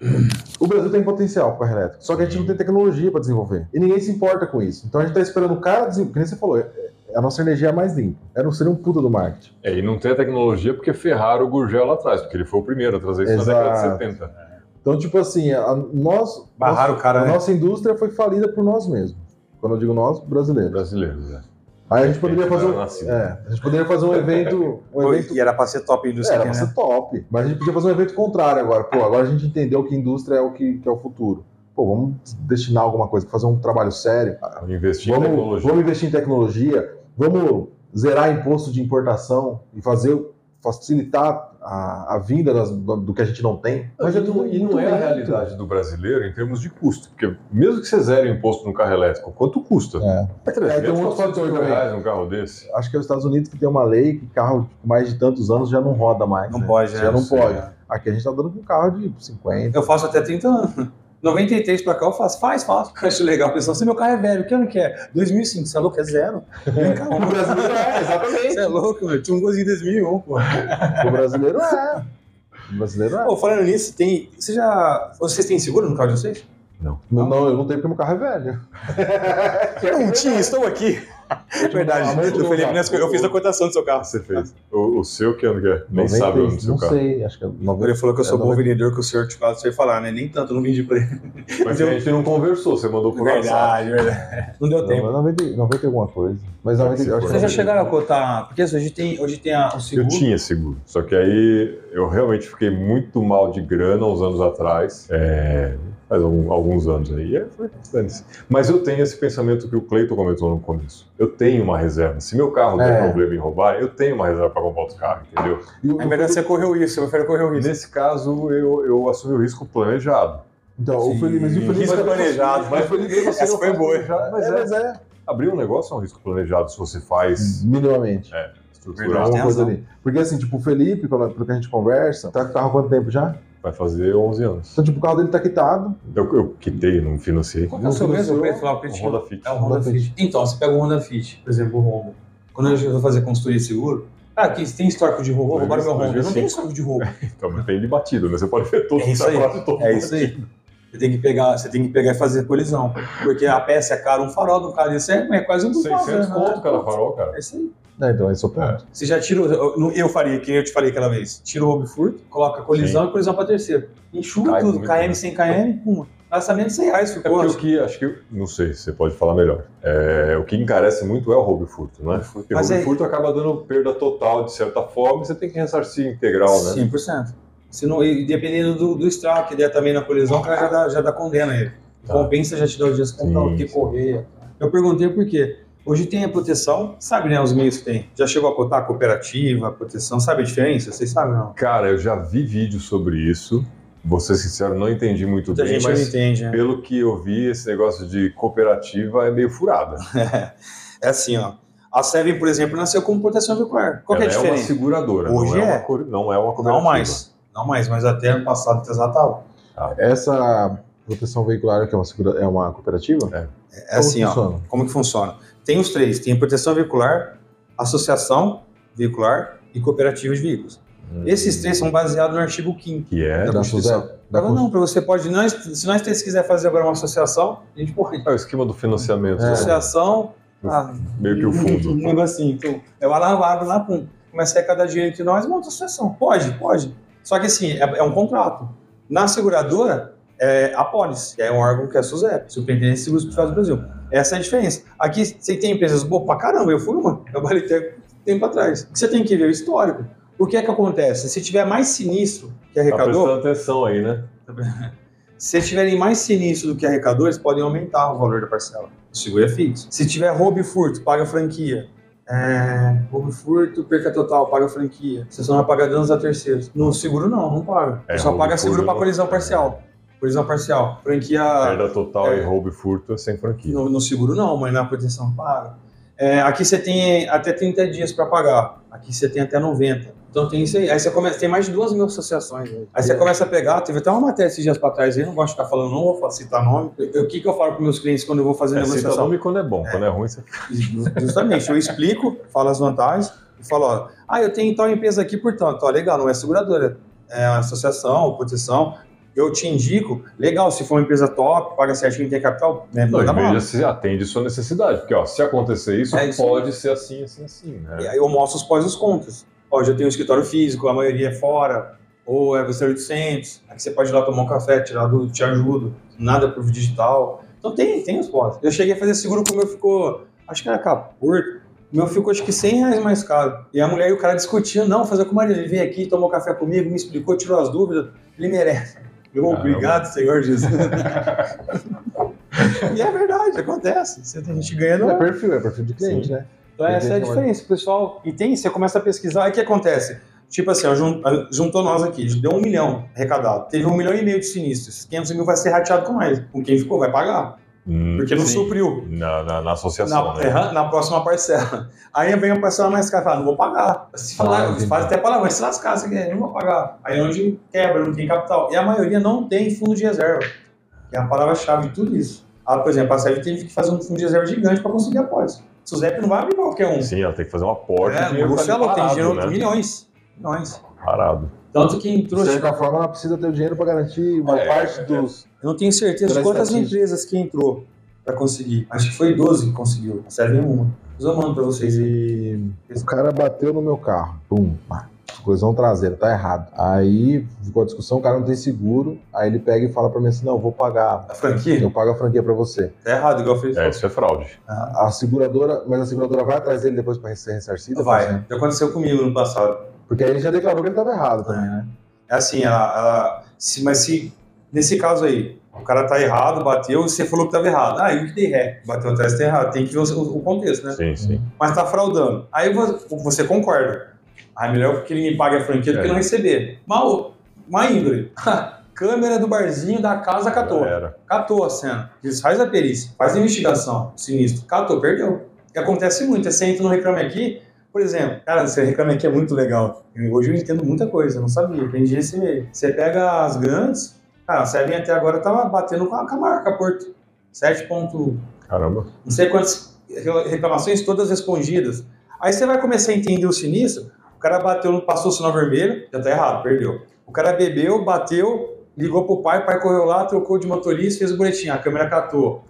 O Brasil tem potencial para carro elétrico, só que a gente não tem tecnologia para desenvolver. E ninguém se importa com isso. Então a gente tá esperando o cara desenvolver. Que nem você falou, é- é a nossa energia é mais limpa. Era um, seria um puta do marketing. É, e não tem a tecnologia porque ferraram o Gurgel lá atrás, porque ele foi o primeiro a trazer isso na década de Exato. 70. Então, tipo assim, a, nós. Barraram o cara, a né? nossa indústria foi falida por nós mesmos. Quando eu digo nós, brasileiros. Brasileiros, é. Aí a gente poderia fazer um, é, a gente poderia fazer um evento, um evento E era pra ser top É, indústria era pra né? ser top. Mas a gente podia fazer um evento contrário agora. Pô, agora a gente entendeu que indústria é o que, que é o futuro. Pô, vamos destinar alguma coisa, fazer um trabalho sério. Investir em Vamos, tecnologia. vamos investir em tecnologia, vamos zerar imposto de importação e fazer facilitar a, a vinda das- do, do que a gente não tem. Mas e não, tudo e não é a realidade do brasileiro em termos de custo. Porque mesmo que você zere o imposto no carro elétrico, quanto custa? É. É 300, É, tem um outro 400 fator mil também. reais um carro desse. Acho que é os Estados Unidos que tem uma lei que carro com mais de tantos anos já não roda mais. Não né? pode, Já é, não sei, pode. é. Aqui a gente tá dando com carro de 50. Eu faço até 30 anos. 93 pra cá eu faço. Faz, faço. Acho legal. Pessoal, se meu carro é velho, que ano que é? 2005. Você é louco? É zero. Vem cá, O brasileiro é, exatamente. Você é louco, mano. Tinha um golzinho em 2001, pô. O brasileiro é. O brasileiro é. Pô, falando nisso, tem. Você já. Vocês têm seguro no carro de vocês? Não, não, eu não tenho porque meu carro é velho. Não tinha, estou aqui. É verdade. Eu Felipe, carro. eu fiz a cotação do seu carro. Você fez. O, o seu que ano que é? Nem 90, sabe o ano do seu Não carro. sei, acho que é 90. Ele falou que eu sou é bom 90. vendedor, que o senhor te você falar, né? Nem tanto, eu não vendi pra ele. Mas a gente não conversou, você mandou por WhatsApp. Verdade, verdade. Não deu Não, tempo. mas 90, 90 e alguma coisa. Mas 90, Se eu acho Vocês já 90. chegaram a cotar? Porque assim, hoje tem, hoje tem a, o Eu seguro. tinha seguro, só que aí eu realmente fiquei muito mal de grana uns anos atrás, é, faz algum- alguns anos aí, é, mas eu tenho esse pensamento que o Cleiton comentou no começo, eu tenho uma reserva, se meu carro der É. problema em roubar, eu tenho uma reserva para comprar outro carro, entendeu? E o- É melhor você correr o risco, você prefere correr o risco. Nesse caso, eu, eu assumi o risco planejado. Então, o. Felipe, mas o Felipe Risco planejado. Mas o Felipe você não foi boa. Mas É, é, mas é. Abrir um negócio é um risco planejado, se você faz Minimamente. é, Alguma coisa ali. Porque assim, tipo, o Felipe, pelo que a gente conversa, tá com o carro há quanto tempo já? Vai fazer 11 anos. Então, tipo, o carro dele tá quitado. Eu, eu quitei, não financiei. Qual que é o seu mesmo preço lá, o Um pretinho? Honda Fit. É o Honda Honda Fit. Então, você pega o Honda Fit, por exemplo, o Honda. Quando eu vou fazer consultoria de seguro, ah, aqui tem histórico de roubo, roubaram meu Honda. Eu não tenho histórico de roubo. Então, mas tem de batido, né? Você pode ver todo É isso aí. todo É isso aí. Você tem que pegar, você tem que pegar e fazer colisão. Porque a peça é cara, um farol do cara desse é, é quase um 600 né? conto cada farol, cara. É isso aí. É, então, esse é o ponto. Você já tira. o- Eu, eu faria, que eu te falei aquela vez. Tira o roubo e furto, coloca colisão e colisão pra terceiro. Enxuga Cai tudo, muito, KM né? sem KM, pum. Gasta menos de 100 reais, É porque o que, acho que, não sei, você pode falar melhor. É, o que encarece muito é o roubo e furto, né? Porque Mas roubo é- e furto acaba dando perda total, de certa forma, e você tem que ressarcir integral, né? 100%. Se não, e dependendo do, do estrago que der também na colisão, o cara já dá, já dá condena ele. Tá. Compensa já te dá o dia Sim, comprar o que sim. correr. Eu perguntei por quê. Hoje tem a proteção, sabe né, os meios que tem? Já chegou a cotar a cooperativa, a proteção, sabe a diferença? Vocês sabem não? Cara, eu já vi vídeo sobre isso. Vou ser sincero, não entendi muito Muita bem, gente não mas entende, né? pelo que eu vi, esse negócio de cooperativa é meio furada. É assim, ó. A Seven, por exemplo, nasceu como proteção veicular. Qual que é a Ela é uma diferença? seguradora, Hoje não é, é. Uma, não é uma cooperativa. não mais. Não mais, mas até ano passado até estava. Essa proteção veicular que é uma, segura, é uma cooperativa? É assim, ó. funciona? Como que funciona? Tem os três. Tem proteção veicular, associação veicular e cooperativa de veículos. Hum. Esses três são baseados no artigo 5 Que é. da Da Constituição. Da Não, não, para você pode. Nós, se nós três quiser fazer agora uma associação, a gente pode. É o esquema do financiamento. É. né? Associação, ah, Meio que o um fundo. negocinho. Então, eu lá, lá, pum. Começa a cada dinheiro entre nós, monta associação. Pode, pode. Só que assim, é, é um contrato. Na seguradora, é a Polis, que é um órgão que é a SUSEP, Superintendência de Seguros Pessoais do Brasil. Essa é a diferença. Aqui, você tem empresas boas pra caramba, eu fui uma, eu até tempo atrás. Você tem que ver o histórico. O que é que acontece? Se tiver mais sinistro que Tá arrecadou, prestando atenção aí, né? se tiverem mais sinistro do que arrecador, eles podem aumentar o valor da parcela. O seguro é fixo. Se tiver roubo e furto, paga franquia. É, roubo e furto, perca total, paga franquia. Você só não vai pagar danos a terceiros. No seguro não, não paga. É, só paga seguro para colisão parcial. Colisão parcial. Franquia Perda total é. e roubo e furto é sem franquia. no, no seguro não, mas na proteção paga. É, aqui você tem até 30 dias para pagar. Aqui você tem até 90. Então tem isso aí. Aí você começa, tem mais de duas mil associações. né? Aí você começa a pegar, teve até uma matéria esses dias para trás aí, não gosto de ficar falando, não vou citar nome. Eu- O que, que eu falo para meus clientes quando eu vou fazer É, cita negociação? nome quando é bom, quando é ruim você Justamente, eu explico, falo as vantagens e falo, ó, ah, eu tenho tal empresa aqui, portanto, ó, legal, não é seguradora, é associação, proteção. Eu te indico, legal, se for uma empresa top, paga certinho, tem capital, né? Não, manda de se atende sua necessidade. Porque, ó, se acontecer isso, É isso pode ser assim, assim, assim, né? E aí eu mostro os pós e os contras. Ó, já tenho um escritório físico, a maioria é fora, ou é você 800, aqui você pode ir lá tomar um café, tirar do Te Ajudo, nada por digital. Então tem, tem os pós. Eu cheguei a fazer seguro com o meu ficou, acho que era Caporto, o meu ficou acho que 100 reais mais caro. E a mulher e o cara discutindo, não, fazer com o marido, ele veio aqui, tomou café comigo, me explicou, tirou as dúvidas, ele merece. Eu, Caramba. obrigado, Senhor Jesus. e é verdade, acontece. Você- A gente ganha no, É perfil, é perfil de cliente, Sim. né? então essa é a diferença, pessoal. E tem, você começa a pesquisar, aí o que acontece? Tipo assim, ó, jun- juntou nós aqui, deu um milhão arrecadado. Teve um milhão e meio de sinistros. Esses 500 mil vai ser rateado com mais. Com quem ficou, vai pagar. Hum, Porque não sim. supriu. Na, na, na associação, Na, né? erra- na próxima parcela. Aí vem a parcela mais cara, fala, não vou pagar. Se falar, Ah, faz até palavra, vai se lascar, você quer, não vou pagar. Aí é onde quebra, não tem capital. E a maioria não tem fundo de reserva. Que é a palavra-chave de tudo isso. Ah, por exemplo, a SEV teve que fazer um fundo de reserva gigante para conseguir após. O Suzep não vai abrir qualquer um. Sim, ela tem que fazer um aporte. É, o Marcelo tem dinheiro né? milhões. Milhões. Parado. Tanto que entrou. De certa forma, ela precisa ter o dinheiro para garantir uma É, parte é. dos. Eu não tenho certeza de quantas empresas que entrou para conseguir. Acho que foi 12 que conseguiu. A Sérvia é uma. Depois eu mando pra vocês. E o cara bateu no meu carro. Pum, pá. Colisão traseira, tá errado. Aí ficou a discussão, o cara não tem seguro. Aí ele pega e fala pra mim assim: não, eu vou pagar. A franquia? Eu pago a franquia pra você. Tá errado, igual fez. É, isso é fraude. A, a seguradora, mas a seguradora vai atrás dele depois pra ser ressarcida? Vai. Já aconteceu comigo no passado. Porque aí ele já declarou que ele tava errado também, né? É assim, ela, ela- se, mas se nesse caso aí, o cara tá errado, bateu, você falou que tava errado. Ah, eu que dei ré. Bateu atrás, tá errado. Tem que ver o, o contexto, né? Sim, sim. Mas tá fraudando. Aí vo- você concorda. Ah, é melhor que ele me pague a franquia do É. que não receber. Mal, má índole. Câmera do barzinho da casa catou. Catou a cena. Eles faz a perícia, faz a investigação, sinistro. Catou, perdeu. E acontece muito. Você entra no Reclame Aqui, por exemplo, cara, esse Reclame Aqui é muito legal. Eu- Hoje eu entendo muita coisa, eu não sabia, aprendi esse meio. Você pega as grandes, cara, a Seven até agora tava batendo com a, com a marca Porto. 7 ponto, Caramba. não sei quantas reclamações, todas respondidas. Aí você vai começar a entender o sinistro, o cara bateu, passou o sinal vermelho, já tá errado, perdeu. O cara bebeu, bateu, ligou pro pai, o pai correu lá, trocou de motorista, fez o boletim, a câmera catou.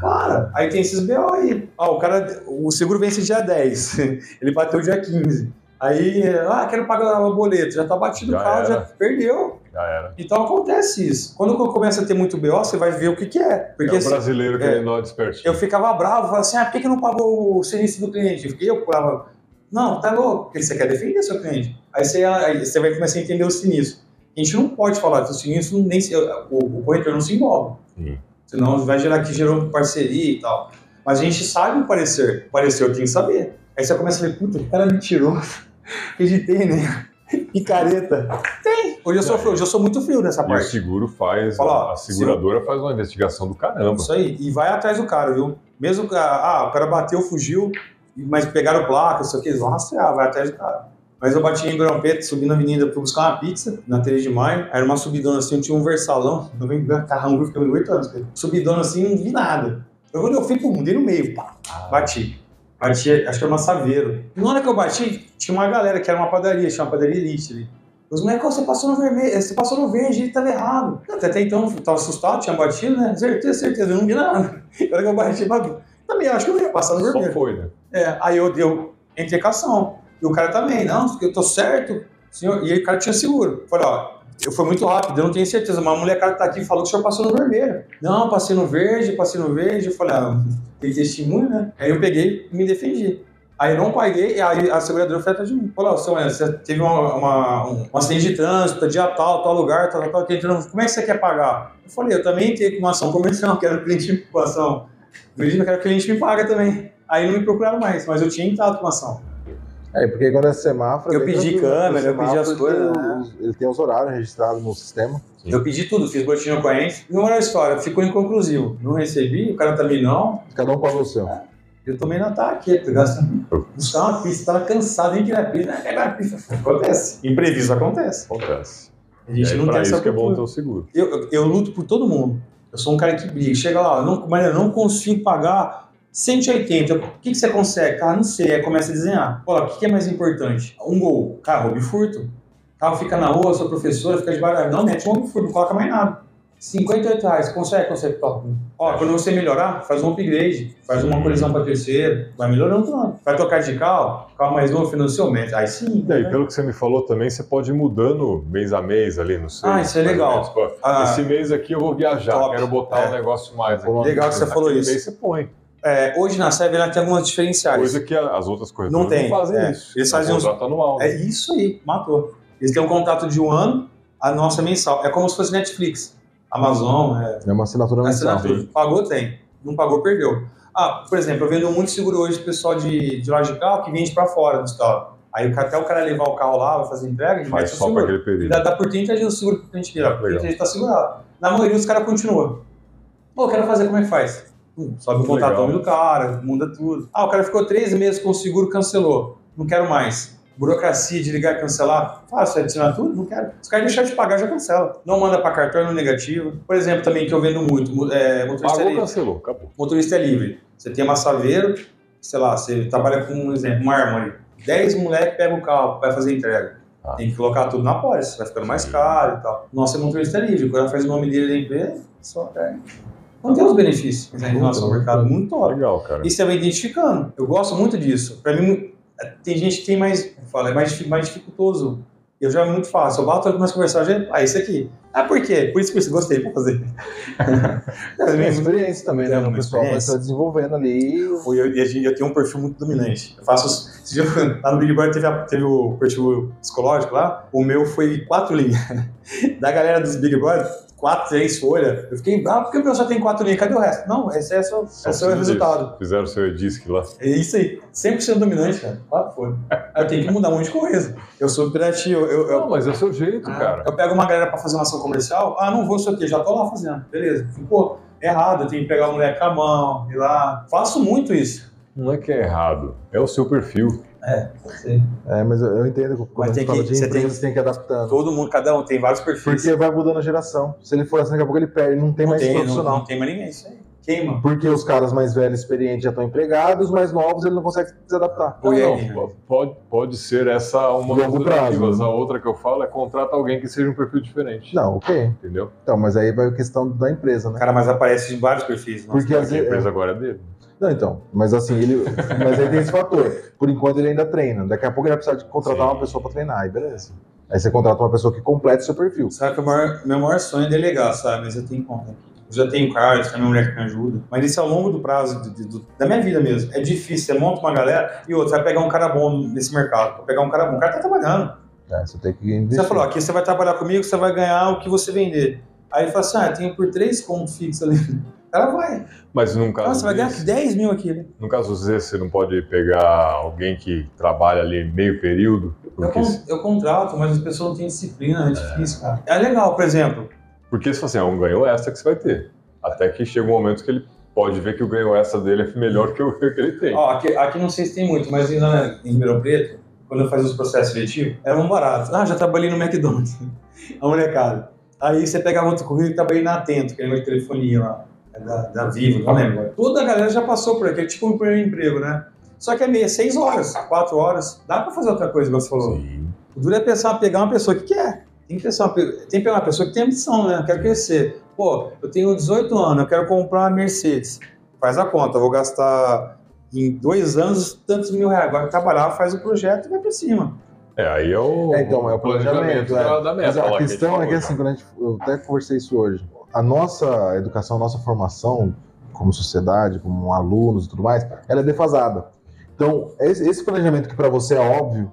Para! Aí tem esses BO aí. Ó, o cara, o seguro vence dia 10, ele bateu dia 15. Aí, ah, quero pagar o boleto, já tá batido Já o carro, já era. perdeu. Já era. Então acontece isso. Quando começa a ter muito BO, você vai ver o que que é. Porque é o se- brasileiro é. querendo dar despertinho. eu ficava bravo, falava assim, ah, por que, que não pagou o sinistro do cliente? Fiquei, eu falava, não, tá louco, porque você quer defender seu cliente. Aí você, aí você vai começar a entender o sinistro. A gente não pode falar que o sinistro, nem se, o, o corretor não se envolve. Sim. Senão vai gerar que gerou parceria e tal. Mas a gente sabe o parecer. O parecer eu tenho que saber. Aí você começa a ver, puta, que cara mentiroso. Acreditei, né? Picareta. Tem. Hoje eu sou, frio, hoje eu sou muito frio nessa E o parte. seguro faz, Fala, a seguradora faz uma investigação do caramba. Isso aí. E vai atrás do cara, viu? Mesmo que ah, o cara bateu, fugiu, mas pegaram placa, isso aqui, eles vão rastrear, vai atrás do cara. Mas eu bati em Ribeirão Preto, subi na avenida pra buscar uma pizza, na 3 de maio. Era uma subidona assim, eu tinha um versalão. Eu venho carrão, eu fiquei 8 anos. cara. Subidona assim, não vi nada. Eu, quando eu fui, pum, dei no meio, pá, bati. Bati, acho que era uma Saveiro. Na hora que eu bati, tinha uma galera que era uma padaria, tinha uma padaria elite ali. Os moleques, "Ô, você passou no vermelho, você passou no verde, ele tava errado. Até, até então, eu tava assustado, tinha batido, né? Certeza, certeza, eu não vi nada. Na hora que eu bati. Também acho que eu ia passar no Só vermelho. foi, né? É, aí eu deu entrecação. E o cara também, não, eu tô certo. Senhor, e aí o cara tinha seguro. Falei, ó, eu fui muito rápido, eu não tenho certeza, mas a mulher cara tá aqui e falou que o senhor passou no vermelho. Não, passei no verde, passei no verde. Eu falei, ah, tem testemunho, né? Aí eu peguei e me defendi. Aí eu não paguei, e aí a seguradora foi atrás de mim. Falou, seu Enzo, você teve uma, uma- um, um acidente de trânsito, dia tal, tal lugar, tal, tal, tal, como é que você quer pagar? Eu falei, eu também com uma ação comercial, quero cliente com ação. Eu quero que o cliente me paga também. Aí não me procuraram mais, mas eu tinha entrado com ação. É, porque quando é semáforo. Eu pedi né? câmera, eu pedi as coisas, Ele tem, né? os, ele tem os horários registrados no sistema. Sim. Eu pedi tudo, fiz boletim no cliente. Não era história, ficou inconclusivo. Não recebi, o cara também não. Cada um pagou o seu. Eu tomei na taqueta, gastando. Buscar uma pista, tava cansado, nem queria pista. né? Pegar a pista. Acontece. Imprevisto acontece. Acontece. A gente aí, não tem isso essa que é bom ter o seguro. Eu, eu, eu luto por todo mundo. Eu sou um cara que briga. Chega lá, não, mas eu não consigo pagar 180. O que, que você consegue? Cara, não sei. Aí começa a desenhar. Olha, o que, que é mais importante? Um gol. Cara, roubo e furto. O carro fica na rua, sua professora fica de baralho. Não, mete um roubo e furto, não coloca mais nada. 58 reais, consegue, consegue. Top. Ó, quando você melhorar, faz um upgrade, faz uma colisão para terceiro, vai melhorando tudo. Vai tocar de carro, carro mais novo, financiou, mete. Aí sim. E aí, né? pelo que você me falou também, você pode ir mudando mês a mês ali, não sei. Ah, isso é legal. menos. Ah, Esse mês aqui eu vou viajar, Top. quero botar É. um negócio mais aqui. Legal que você falou Aquele isso. mês você põe. É, hoje na Seve ela tem algumas diferenciais. Coisa que a- as outras corretoras Não tem, fazem é. isso. Eles É um fazem uns- contrato anual. É isso aí, matou. Eles têm um contrato de um ano, a nossa mensal. É como se fosse Netflix. Amazon, é, É uma assinatura mensal. assinatura. Pagou, tem. Não pagou, perdeu. Ah, por exemplo, eu vendo muito seguro hoje pessoal de, de loja de carro que vende pra fora do estado. Aí até o cara levar o carro lá, vai fazer entrega, ele Faz só para seguro. aquele período. Dá, dá por 30 dias o seguro que a gente vira. Por 30 Legal. dias tá segurado. Na maioria os caras continuam. Pô, eu quero fazer, como é que faz? Hum, sobe o Legal. contratão do cara, muda tudo. Ah, o cara ficou três meses com o seguro, cancelou. Não quero mais. Burocracia de ligar e cancelar. Fácil, adicionar tudo? Não quero. Se o cara deixar de pagar, já cancela. Não manda pra cartão no negativo. Por exemplo, também que eu vendo muito, mu- é, motorista, Pagou, livre. cancelou, acabou. motorista é livre. Você tem uma Saveiro, sei lá, você trabalha com, um exemplo, uma Armory. 10 moleques pegam o carro, vai fazer entrega. Ah. Tem que colocar tudo na pólice, vai ficando mais caro e tal. Nossa, é motorista livre. Quando faz o nome dele da empresa, só pega. Não tem os benefícios em relação ao mercado. Muito top. Legal, cara. E você vai identificando. Eu gosto muito disso. Pra mim, tem gente que tem mais, fala, é mais, mais dificultoso. Eu já é muito fácil. Eu bato, eu começo a conversar, já, ah, esse aqui. Ah, por quê? Por isso que eu gostei pra fazer. É uma experiência também, né? É O pessoal vai estar desenvolvendo ali. Eu, eu, eu tenho um perfil muito dominante. Eu faço. os- Esse dia, lá no Big Brother teve, a- teve o perfil psicológico lá. O meu foi quatro linhas. Da galera dos Big Brother, quatro, três folhas. Eu fiquei bravo porque o meu só tem quatro linhas. Cadê o resto? Não, esse é, só, é o precisa resultado. Fizeram o seu Edisc lá. É isso aí. 100% dominante, cara. Quatro folhas. Aí eu tenho que mudar um monte de coisa. Eu sou imperativo. Eu, eu, Não, mas é o seu jeito, ah, cara. eu pego uma galera pra fazer uma ação comercial. Ah, não vou, sei o quê. Já tô lá fazendo. Beleza. Pô, errado. Eu tenho que pegar o moleque com a mão, ir lá. Faço muito isso. Não é que é errado, é o seu perfil. Sei. É, mas eu, eu entendo quando Mas tem que- de você empresa, tem- você tem que adaptando. Todo mundo, cada um tem vários perfis. Porque vai mudando a geração. Se ele for assim, daqui a pouco ele perde, não tem não mais tem, não, profissional. não tem mais ninguém. Isso aí. Queima. Porque os caras mais velhos, experientes, já estão empregados, os mais novos ele não consegue se adaptar. Não, é- não, pode, pode ser essa uma das Longo prazo, alternativas. né? A outra que eu falo é contrata alguém que seja um perfil diferente. Não, ok. Entendeu? Então, mas aí vai a questão da empresa, né? Cara, mas aparece em vários perfis. Nossa, Porque às Porque a empresa agora é dele. Não, então. Mas assim, ele. mas aí tem esse fator. Por enquanto ele ainda treina. Daqui a pouco ele vai precisar de contratar Sim. uma pessoa pra treinar, aí beleza. Aí você contrata uma pessoa que complete o seu perfil. Sabe que o maior, meu maior sonho é delegar, sabe? Mas eu tenho conta aqui. Eu já tenho carro, tem minha mulher que me ajuda. Mas isso é ao longo do prazo do- da minha vida mesmo. É difícil. Você monta uma galera e outra, vai pegar um cara bom nesse mercado. Vai pegar um cara bom. O cara tá trabalhando. É, você tem que Você investir. falou, aqui você vai trabalhar comigo, você vai ganhar o que você vender. Aí ele fala assim, ah, eu tenho por três contos fixos ali. Cara vai. Mas num caso, você vai ganhar desse, 10 mil aqui, né? no caso desse, você não pode pegar alguém que trabalha ali meio período, Eu, porque, con- eu contrato, mas as pessoas não têm disciplina, é difícil, cara. É legal, por exemplo, porque se assim, é um ganho extra que você vai ter. Até que chega um momento que ele pode ver que o ganho extra dele é melhor que o que ele tem. Ó, aqui, aqui não sei se tem muito, mas na, em Ribeirão Preto, quando eu fazia os processos seletivos, era um barato. Ah, já trabalhei no McDonald's. A molecada. Aí você pegava outro currículo e trabalhei na Atento, que era uma telefonia lá, é da, da Vivo, não lembro. Toda a galera já passou por aqui, é tipo um primeiro emprego, né? Só que é meia, seis horas, quatro horas. Dá pra fazer outra coisa, igual você falou. Sim. O duro é pensar, pegar uma pessoa que quer. Tem que, pensar, tem que pegar uma pessoa que tem ambição, né? Eu quero crescer. Pô, eu tenho 18 anos, eu quero comprar uma Mercedes. Faz a conta, eu vou gastar em dois anos tantos mil reais. Agora trabalhar, faz o projeto e vai pra cima. É, aí é o, É, então, é o planejamento. é. da, da meta. Mas lá a que gente questão é que assim, quando a gente, eu até conversei isso hoje, a nossa educação, a nossa formação como sociedade, como alunos e tudo mais, ela é defasada. Então, esse, planejamento que para você é óbvio,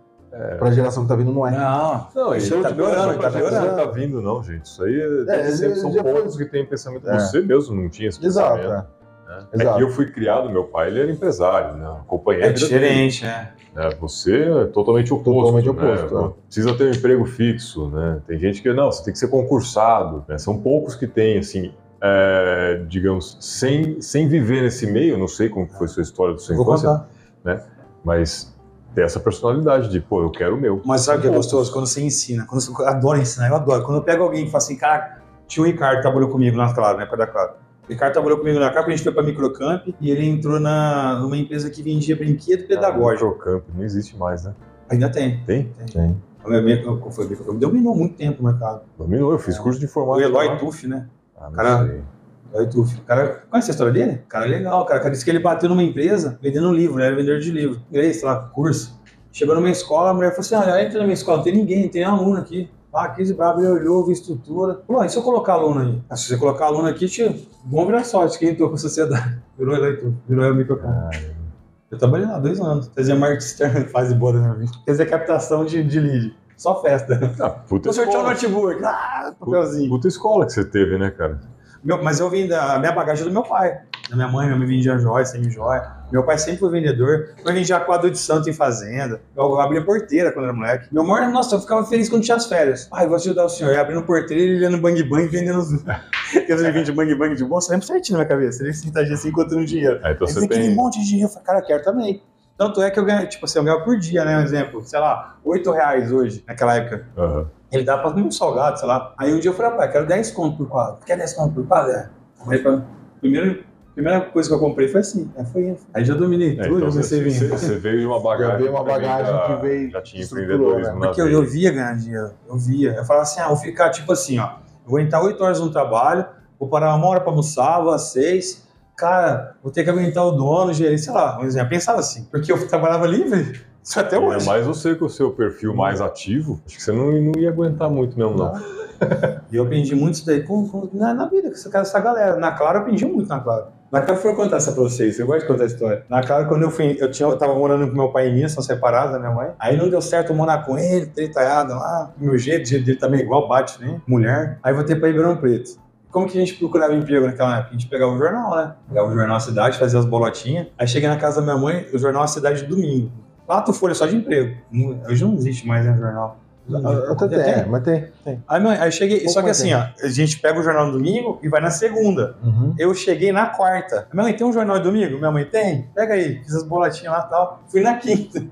para a geração que tá vindo não é. Não, Não, Isso e tá tá piorando, tá piorando. Não tá vindo, não, gente. Isso aí É, é, sempre já- são poucos que têm pensamento. É. Você mesmo não tinha esse Exato. pensamento. é. Né? Exato. É que eu fui criado, meu pai ele era empresário, né? Acompanhei a é diferente, né? né? Você é totalmente oposto. Totalmente né? oposto, é. Precisa ter um emprego fixo, né? Tem gente que, não, você tem que ser concursado. né? São poucos que têm, assim, é, digamos, sem, sem viver nesse meio, não sei como foi sua história sua Vou infância, contar. mas ter essa personalidade de, pô, eu quero o meu. Mas sabe o que é gostoso? Quando você ensina. Quando você, eu adoro ensinar, eu adoro. Quando eu pego alguém e falo assim, cara, tinha o Ricardo que trabalhou comigo na Claro, né? Da Claro. O Ricardo trabalhou comigo na Claro, a gente foi pra Microcamp e ele entrou na, numa empresa que vendia brinquedo pedagógico. Microcamp não existe mais, né? Ainda tem. Tem? Tem. O meu- meu- Foi Microcamp. Dominou muito tempo o mercado. Dominou, eu fiz curso de O informática. Eloy lá. Tuff, né? Ah, não Cara, sei. Eloy Tuff. O cara, conhece a história dele? O cara é legal, cara. O cara disse que ele bateu numa empresa vendendo livro, né? Era vendedor de livro. Inglês, sei lá, curso. Chegou numa escola, a mulher falou assim: ah, entra na minha escola, não tem ninguém, não tem aluno aqui. Ah, 15 brabo, ele olhou, viu estrutura. Falou, ah, e se eu colocar aluno aí? Ah, se você colocar aluno aqui, tio, bom virar sorte, quem entrou com a sociedade. Virou Tuff, virou o microcampo. Eu trabalhei lá dois anos. Fazia marketing externo, fase boa da minha vida. Fazia captação de, de lead. Só festa. Ah, puta Vou sortear escola. notebook. Ah, papelzinho. Puta escola que você teve, né, cara? Meu- mas eu vim da minha bagagem é do meu pai. Da minha mãe, minha mãe vendia joia, semi-joia. Meu pai sempre foi vendedor. Eu vendia quadro de santo em fazenda. Eu abria porteira quando era moleque. Meu amor, nossa, eu ficava feliz quando tinha as férias. Ai, vou ajudar o senhor. Eu abrindo porteira e no bang bang vendendo os. Eu vendia de bang bang de bolsa, lembro certinho na minha cabeça. Ele sentadinho assim, encontrando dinheiro. Ah, então Ele você tem monte de dinheiro. Eu falei, cara, eu quero também. Tanto é que eu ganho, tipo assim, eu ganho por dia, né? Um exemplo, sei lá, 8 reais hoje, naquela época. Aham. Ele dá pra comer um salgado, sei lá. Aí um dia eu falei, pai, quero 10 conto por quadro. Quer 10 conto por quadro? É. Aí, pra... Primeiro, primeira coisa que eu comprei foi assim. Aí foi isso. Aí já dominei É, tudo, então você, comecei a vir. você- você veio de uma bagagem. Já veio uma bagagem que veio- Já tinha empreendedorismo né? Porque eu, eu via ganhar dinheiro. Eu via. Eu falava assim, ah, vou ficar tipo assim, ó. Eu vou entrar 8 horas no trabalho, vou parar uma hora pra almoçar, vou às seis. Cara, vou ter que aguentar o dono, o gerente, sei lá. Mas eu pensava assim, porque eu trabalhava livre, isso até hoje. É mais você com o seu perfil mais ativo, acho que você não, não ia aguentar muito mesmo, não. E eu aprendi muito isso daí com, com- na, na vida, com essa, galera. Na Clara eu aprendi muito na Clara. Na Clara foi contar essa pra vocês, eu gosto de contar a história. Na Clara, quando eu fui, eu, tinha, eu tava morando com meu pai e minha, são separados da minha mãe. Aí não deu certo eu morar com ele, tretaiado lá, do meu jeito, o jeito dele também é igual, bate, né? Mulher. Aí voltei pra Ribeirão Preto. Como que a gente procurava emprego naquela época? A gente pegava o jornal, né? Pegava o jornal Cidade, fazia as bolotinhas. Aí cheguei na casa da minha mãe, o jornal Cidade domingo. Quatro folhas só de emprego. Hoje não existe mais, né, jornal. Até tem, é, mas tem. tem. Aí, mãe, aí cheguei, Pouco só que assim, ó, a gente pega o jornal no domingo e vai na segunda. Uhum. Eu cheguei na quarta. Minha mãe, tem um jornal de domingo? Minha mãe, tem? Pega aí. Fiz as bolotinhas lá e tal. Fui na quinta.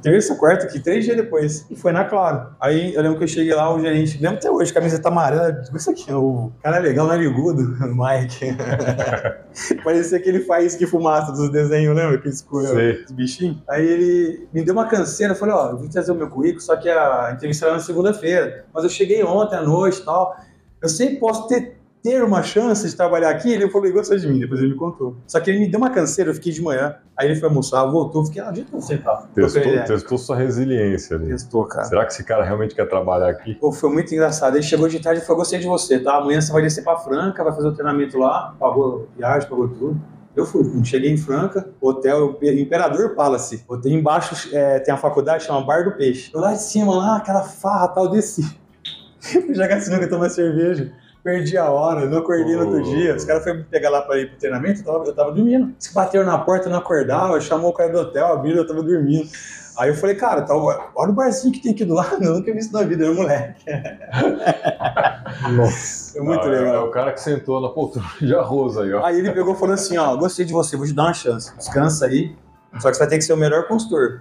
Terça, quarta, aqui, três dias depois. E foi na Claro. Aí eu lembro que eu cheguei lá, o gerente, lembro até hoje, camiseta amarela, isso aqui, o cara é legal, narigudo, o Mike. Parecia aquele faísca e fumaça dos desenhos, lembra? Que os bichinhos. Aí ele me deu uma canseira, eu falei, ó, eu vim trazer o meu currículo, só que a entrevista era na segunda-feira. Mas eu cheguei ontem à noite e tal. Eu sei que posso ter, ter uma chance de trabalhar aqui. Ele falou, ele gostou de mim, depois ele me contou. Só que ele me deu uma canseira, eu fiquei de manhã. Aí ele foi almoçar, voltou, fiquei lá, onde você tá? Testou, ideia. testou sua resiliência ali. Testou, cara. Será que esse cara realmente quer trabalhar aqui? Pô, foi muito engraçado. Ele chegou de tarde e falou: Gostei de você, tá? Amanhã você vai descer pra Franca, vai fazer o treinamento lá, pagou viagem, pagou tudo. Eu fui, cheguei em Franca, hotel Imperador Palace. Hotel embaixo é, tem a faculdade, chama Bar do Peixe. Eu lá de cima, lá, aquela farra tal, desci. Fui jogar sinuca, tomar cerveja. Perdi a hora, não acordei no outro dia. Os caras foram me pegar lá pra ir pro treinamento, eu tava, eu tava dormindo. Eles bateram na porta, eu não acordava, chamou o cara do hotel, abriram, eu tava dormindo. Aí eu falei, cara, tá, olha o barzinho que tem aqui do lado, eu nunca vi isso na vida, meu moleque. Nossa. Muito Ah, é- legal. É o cara que sentou na poltrona de arroz aí, ó. Aí ele pegou e falou assim, ó, gostei de você, vou te dar uma chance. Descansa aí, só que você vai ter que ser o melhor consultor.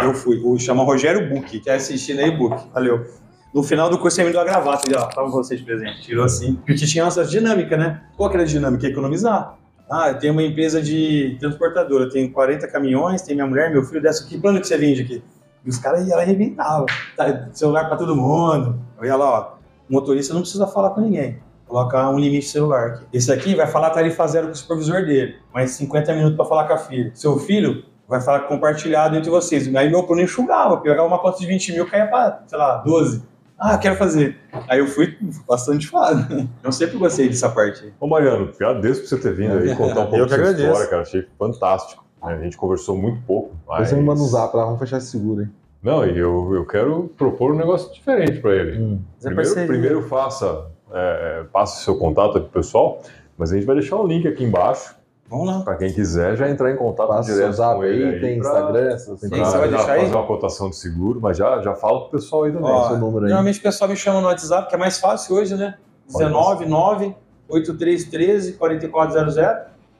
Eu fui, o chama Rogério Buck, que é assistindo aí, Buck. Valeu. No final do curso ele me deu a gravata, ele, ó, tava vocês presente, tirou assim. Porque tinha essa dinâmica, né? Qual que era a dinâmica? Economizar. Ah, eu tenho uma empresa de transportadora, tenho 40 caminhões, tem minha mulher, meu filho, dessa que plano que você vende aqui? E os caras iam arrebentavam. Tá, celular pra todo mundo. Eu ia lá, ó, o motorista não precisa falar com ninguém. Colocar um limite celular aqui. Esse aqui vai falar tarifa zero com o supervisor dele, mais 50 minutos para falar com a filha. Seu filho vai falar compartilhado entre vocês. Aí meu plano enxugava, pegava uma conta de 20 mil, caía para, sei lá, 12. Ah, quero fazer. Aí eu fui bastante fado. Eu sempre gostei dessa parte aí. Ô Mariano, agradeço por você ter vindo aí contar um pouco Eu da que sua agradeço. história, cara. Achei fantástico. né? A gente conversou muito pouco. Mas... você me manda um zap lá, vamos fechar esse seguro, hein? Não, e eu, eu quero propor um negócio diferente para ele. Hum. É Primeiro, primeiro faça, é, passe o seu contato aqui pro pessoal, mas a gente vai deixar o link aqui embaixo Vamos lá. para quem quiser já entrar em contato Passa direto zap com ele aí, aí tem pra- Instagram, pra você vai deixar aí? fazer uma cotação de seguro, mas já, já fala pro pessoal aí também. Ó, seu número aí. Normalmente o pessoal me chama no WhatsApp, que é mais fácil hoje, né? 19 9 8313 4400.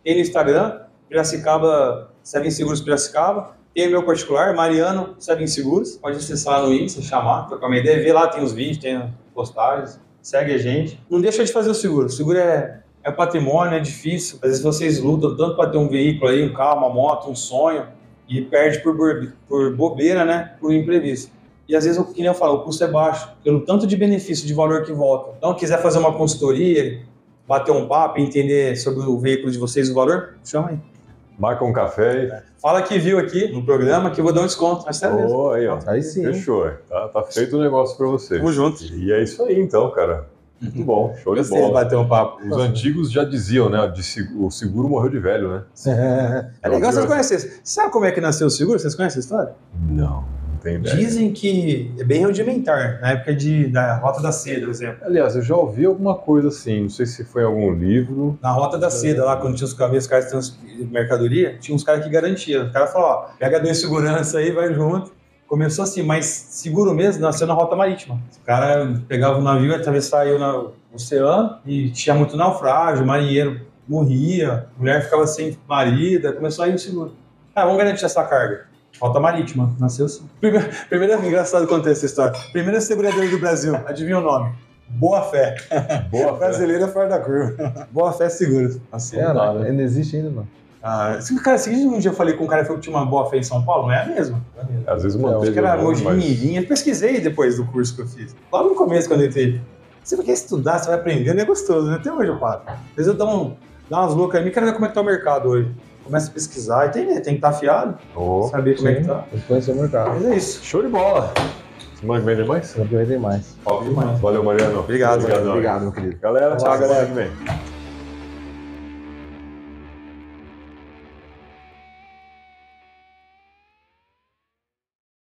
Tem no Instagram, Piracicaba, Seven Seguros Piracicaba. Tem o meu particular, Mariano Seven Seguros. Pode acessar lá no Insta, chamar, trocar uma ideia, ver lá, tem os vídeos, tem as postagens. Segue a gente. Não deixa de fazer o seguro. O seguro é, é patrimônio, é difícil. Às vezes vocês lutam tanto para ter um veículo aí, um carro, uma moto, um sonho, e perde por, por bobeira, né? Por imprevisto. E às vezes, o que nem eu falo, o custo é baixo, pelo tanto de benefício, de valor que volta. Então, quiser fazer uma consultoria, bater um papo, entender sobre o veículo de vocês, o valor, chama aí. Marca um café aí. Fala que viu aqui no programa que eu vou dar um desconto. Mas sério mesmo. Ô, aí, ó. Aí sim. Fechou. Tá, tá feito o negócio para você. Tamo junto. E é isso aí, então, cara. Muito bom. Show de bola. bater um papo. Os antigos já diziam, né? de o seguro morreu de velho, né? É legal vocês conhecerem. Sabe como é que nasceu o seguro? Vocês conhecem a história? Não, não tem ideia. Dizem que é bem rudimentar, na época de, da Rota da Seda, por exemplo. Aliás, eu já ouvi alguma coisa assim, não sei se foi em algum livro. Na Rota da Seda, lá, quando tinha os caminhões, de mercadoria, tinha uns caras que garantiam. O cara falou, ó, pega dois segurança aí, vai junto. Começou assim, mas seguro mesmo nasceu na Rota Marítima. O cara pegava o navio, atravessava o oceano e tinha muito naufrágio, marinheiro morria, mulher ficava sem marido, começou aí o seguro. Ah, vamos garantir essa carga. Rota Marítima, nasceu assim. Primeiro, primeiro engraçado contar essa história. Primeira seguradora do Brasil, adivinha o nome? Boa Fé. Boa fé. Brasileira fora da curva. Boa Fé Seguros. Assim, É, hora. não, ainda existe ainda não. Ah, cara, esse um dia eu falei com um cara que que tinha uma boa fé em São Paulo, não é a mesma? É a mesma. Às vezes É, manteve Acho que era Mogi mas- Mirim. Eu pesquisei depois do curso que eu fiz. Lá no começo, quando eu entrei. Você quer estudar, você vai aprendendo, é gostoso, né? Até hoje eu paro. Às vezes eu dou, um, dou umas loucas aí, quero ver como é que tá o mercado hoje. Começa a pesquisar e tem, né? tem que estar afiado, Oh, saber como é que Sim, tá. Tem que conhecer o mercado. Mas é isso. show de bola. Semana que vem tem mais? Sempre vai ter mais. Óbvio. Valeu, Mariano. Obrigado, Obrigadão. Obrigado, meu querido. Galera, Tchau, semana galera. que vem.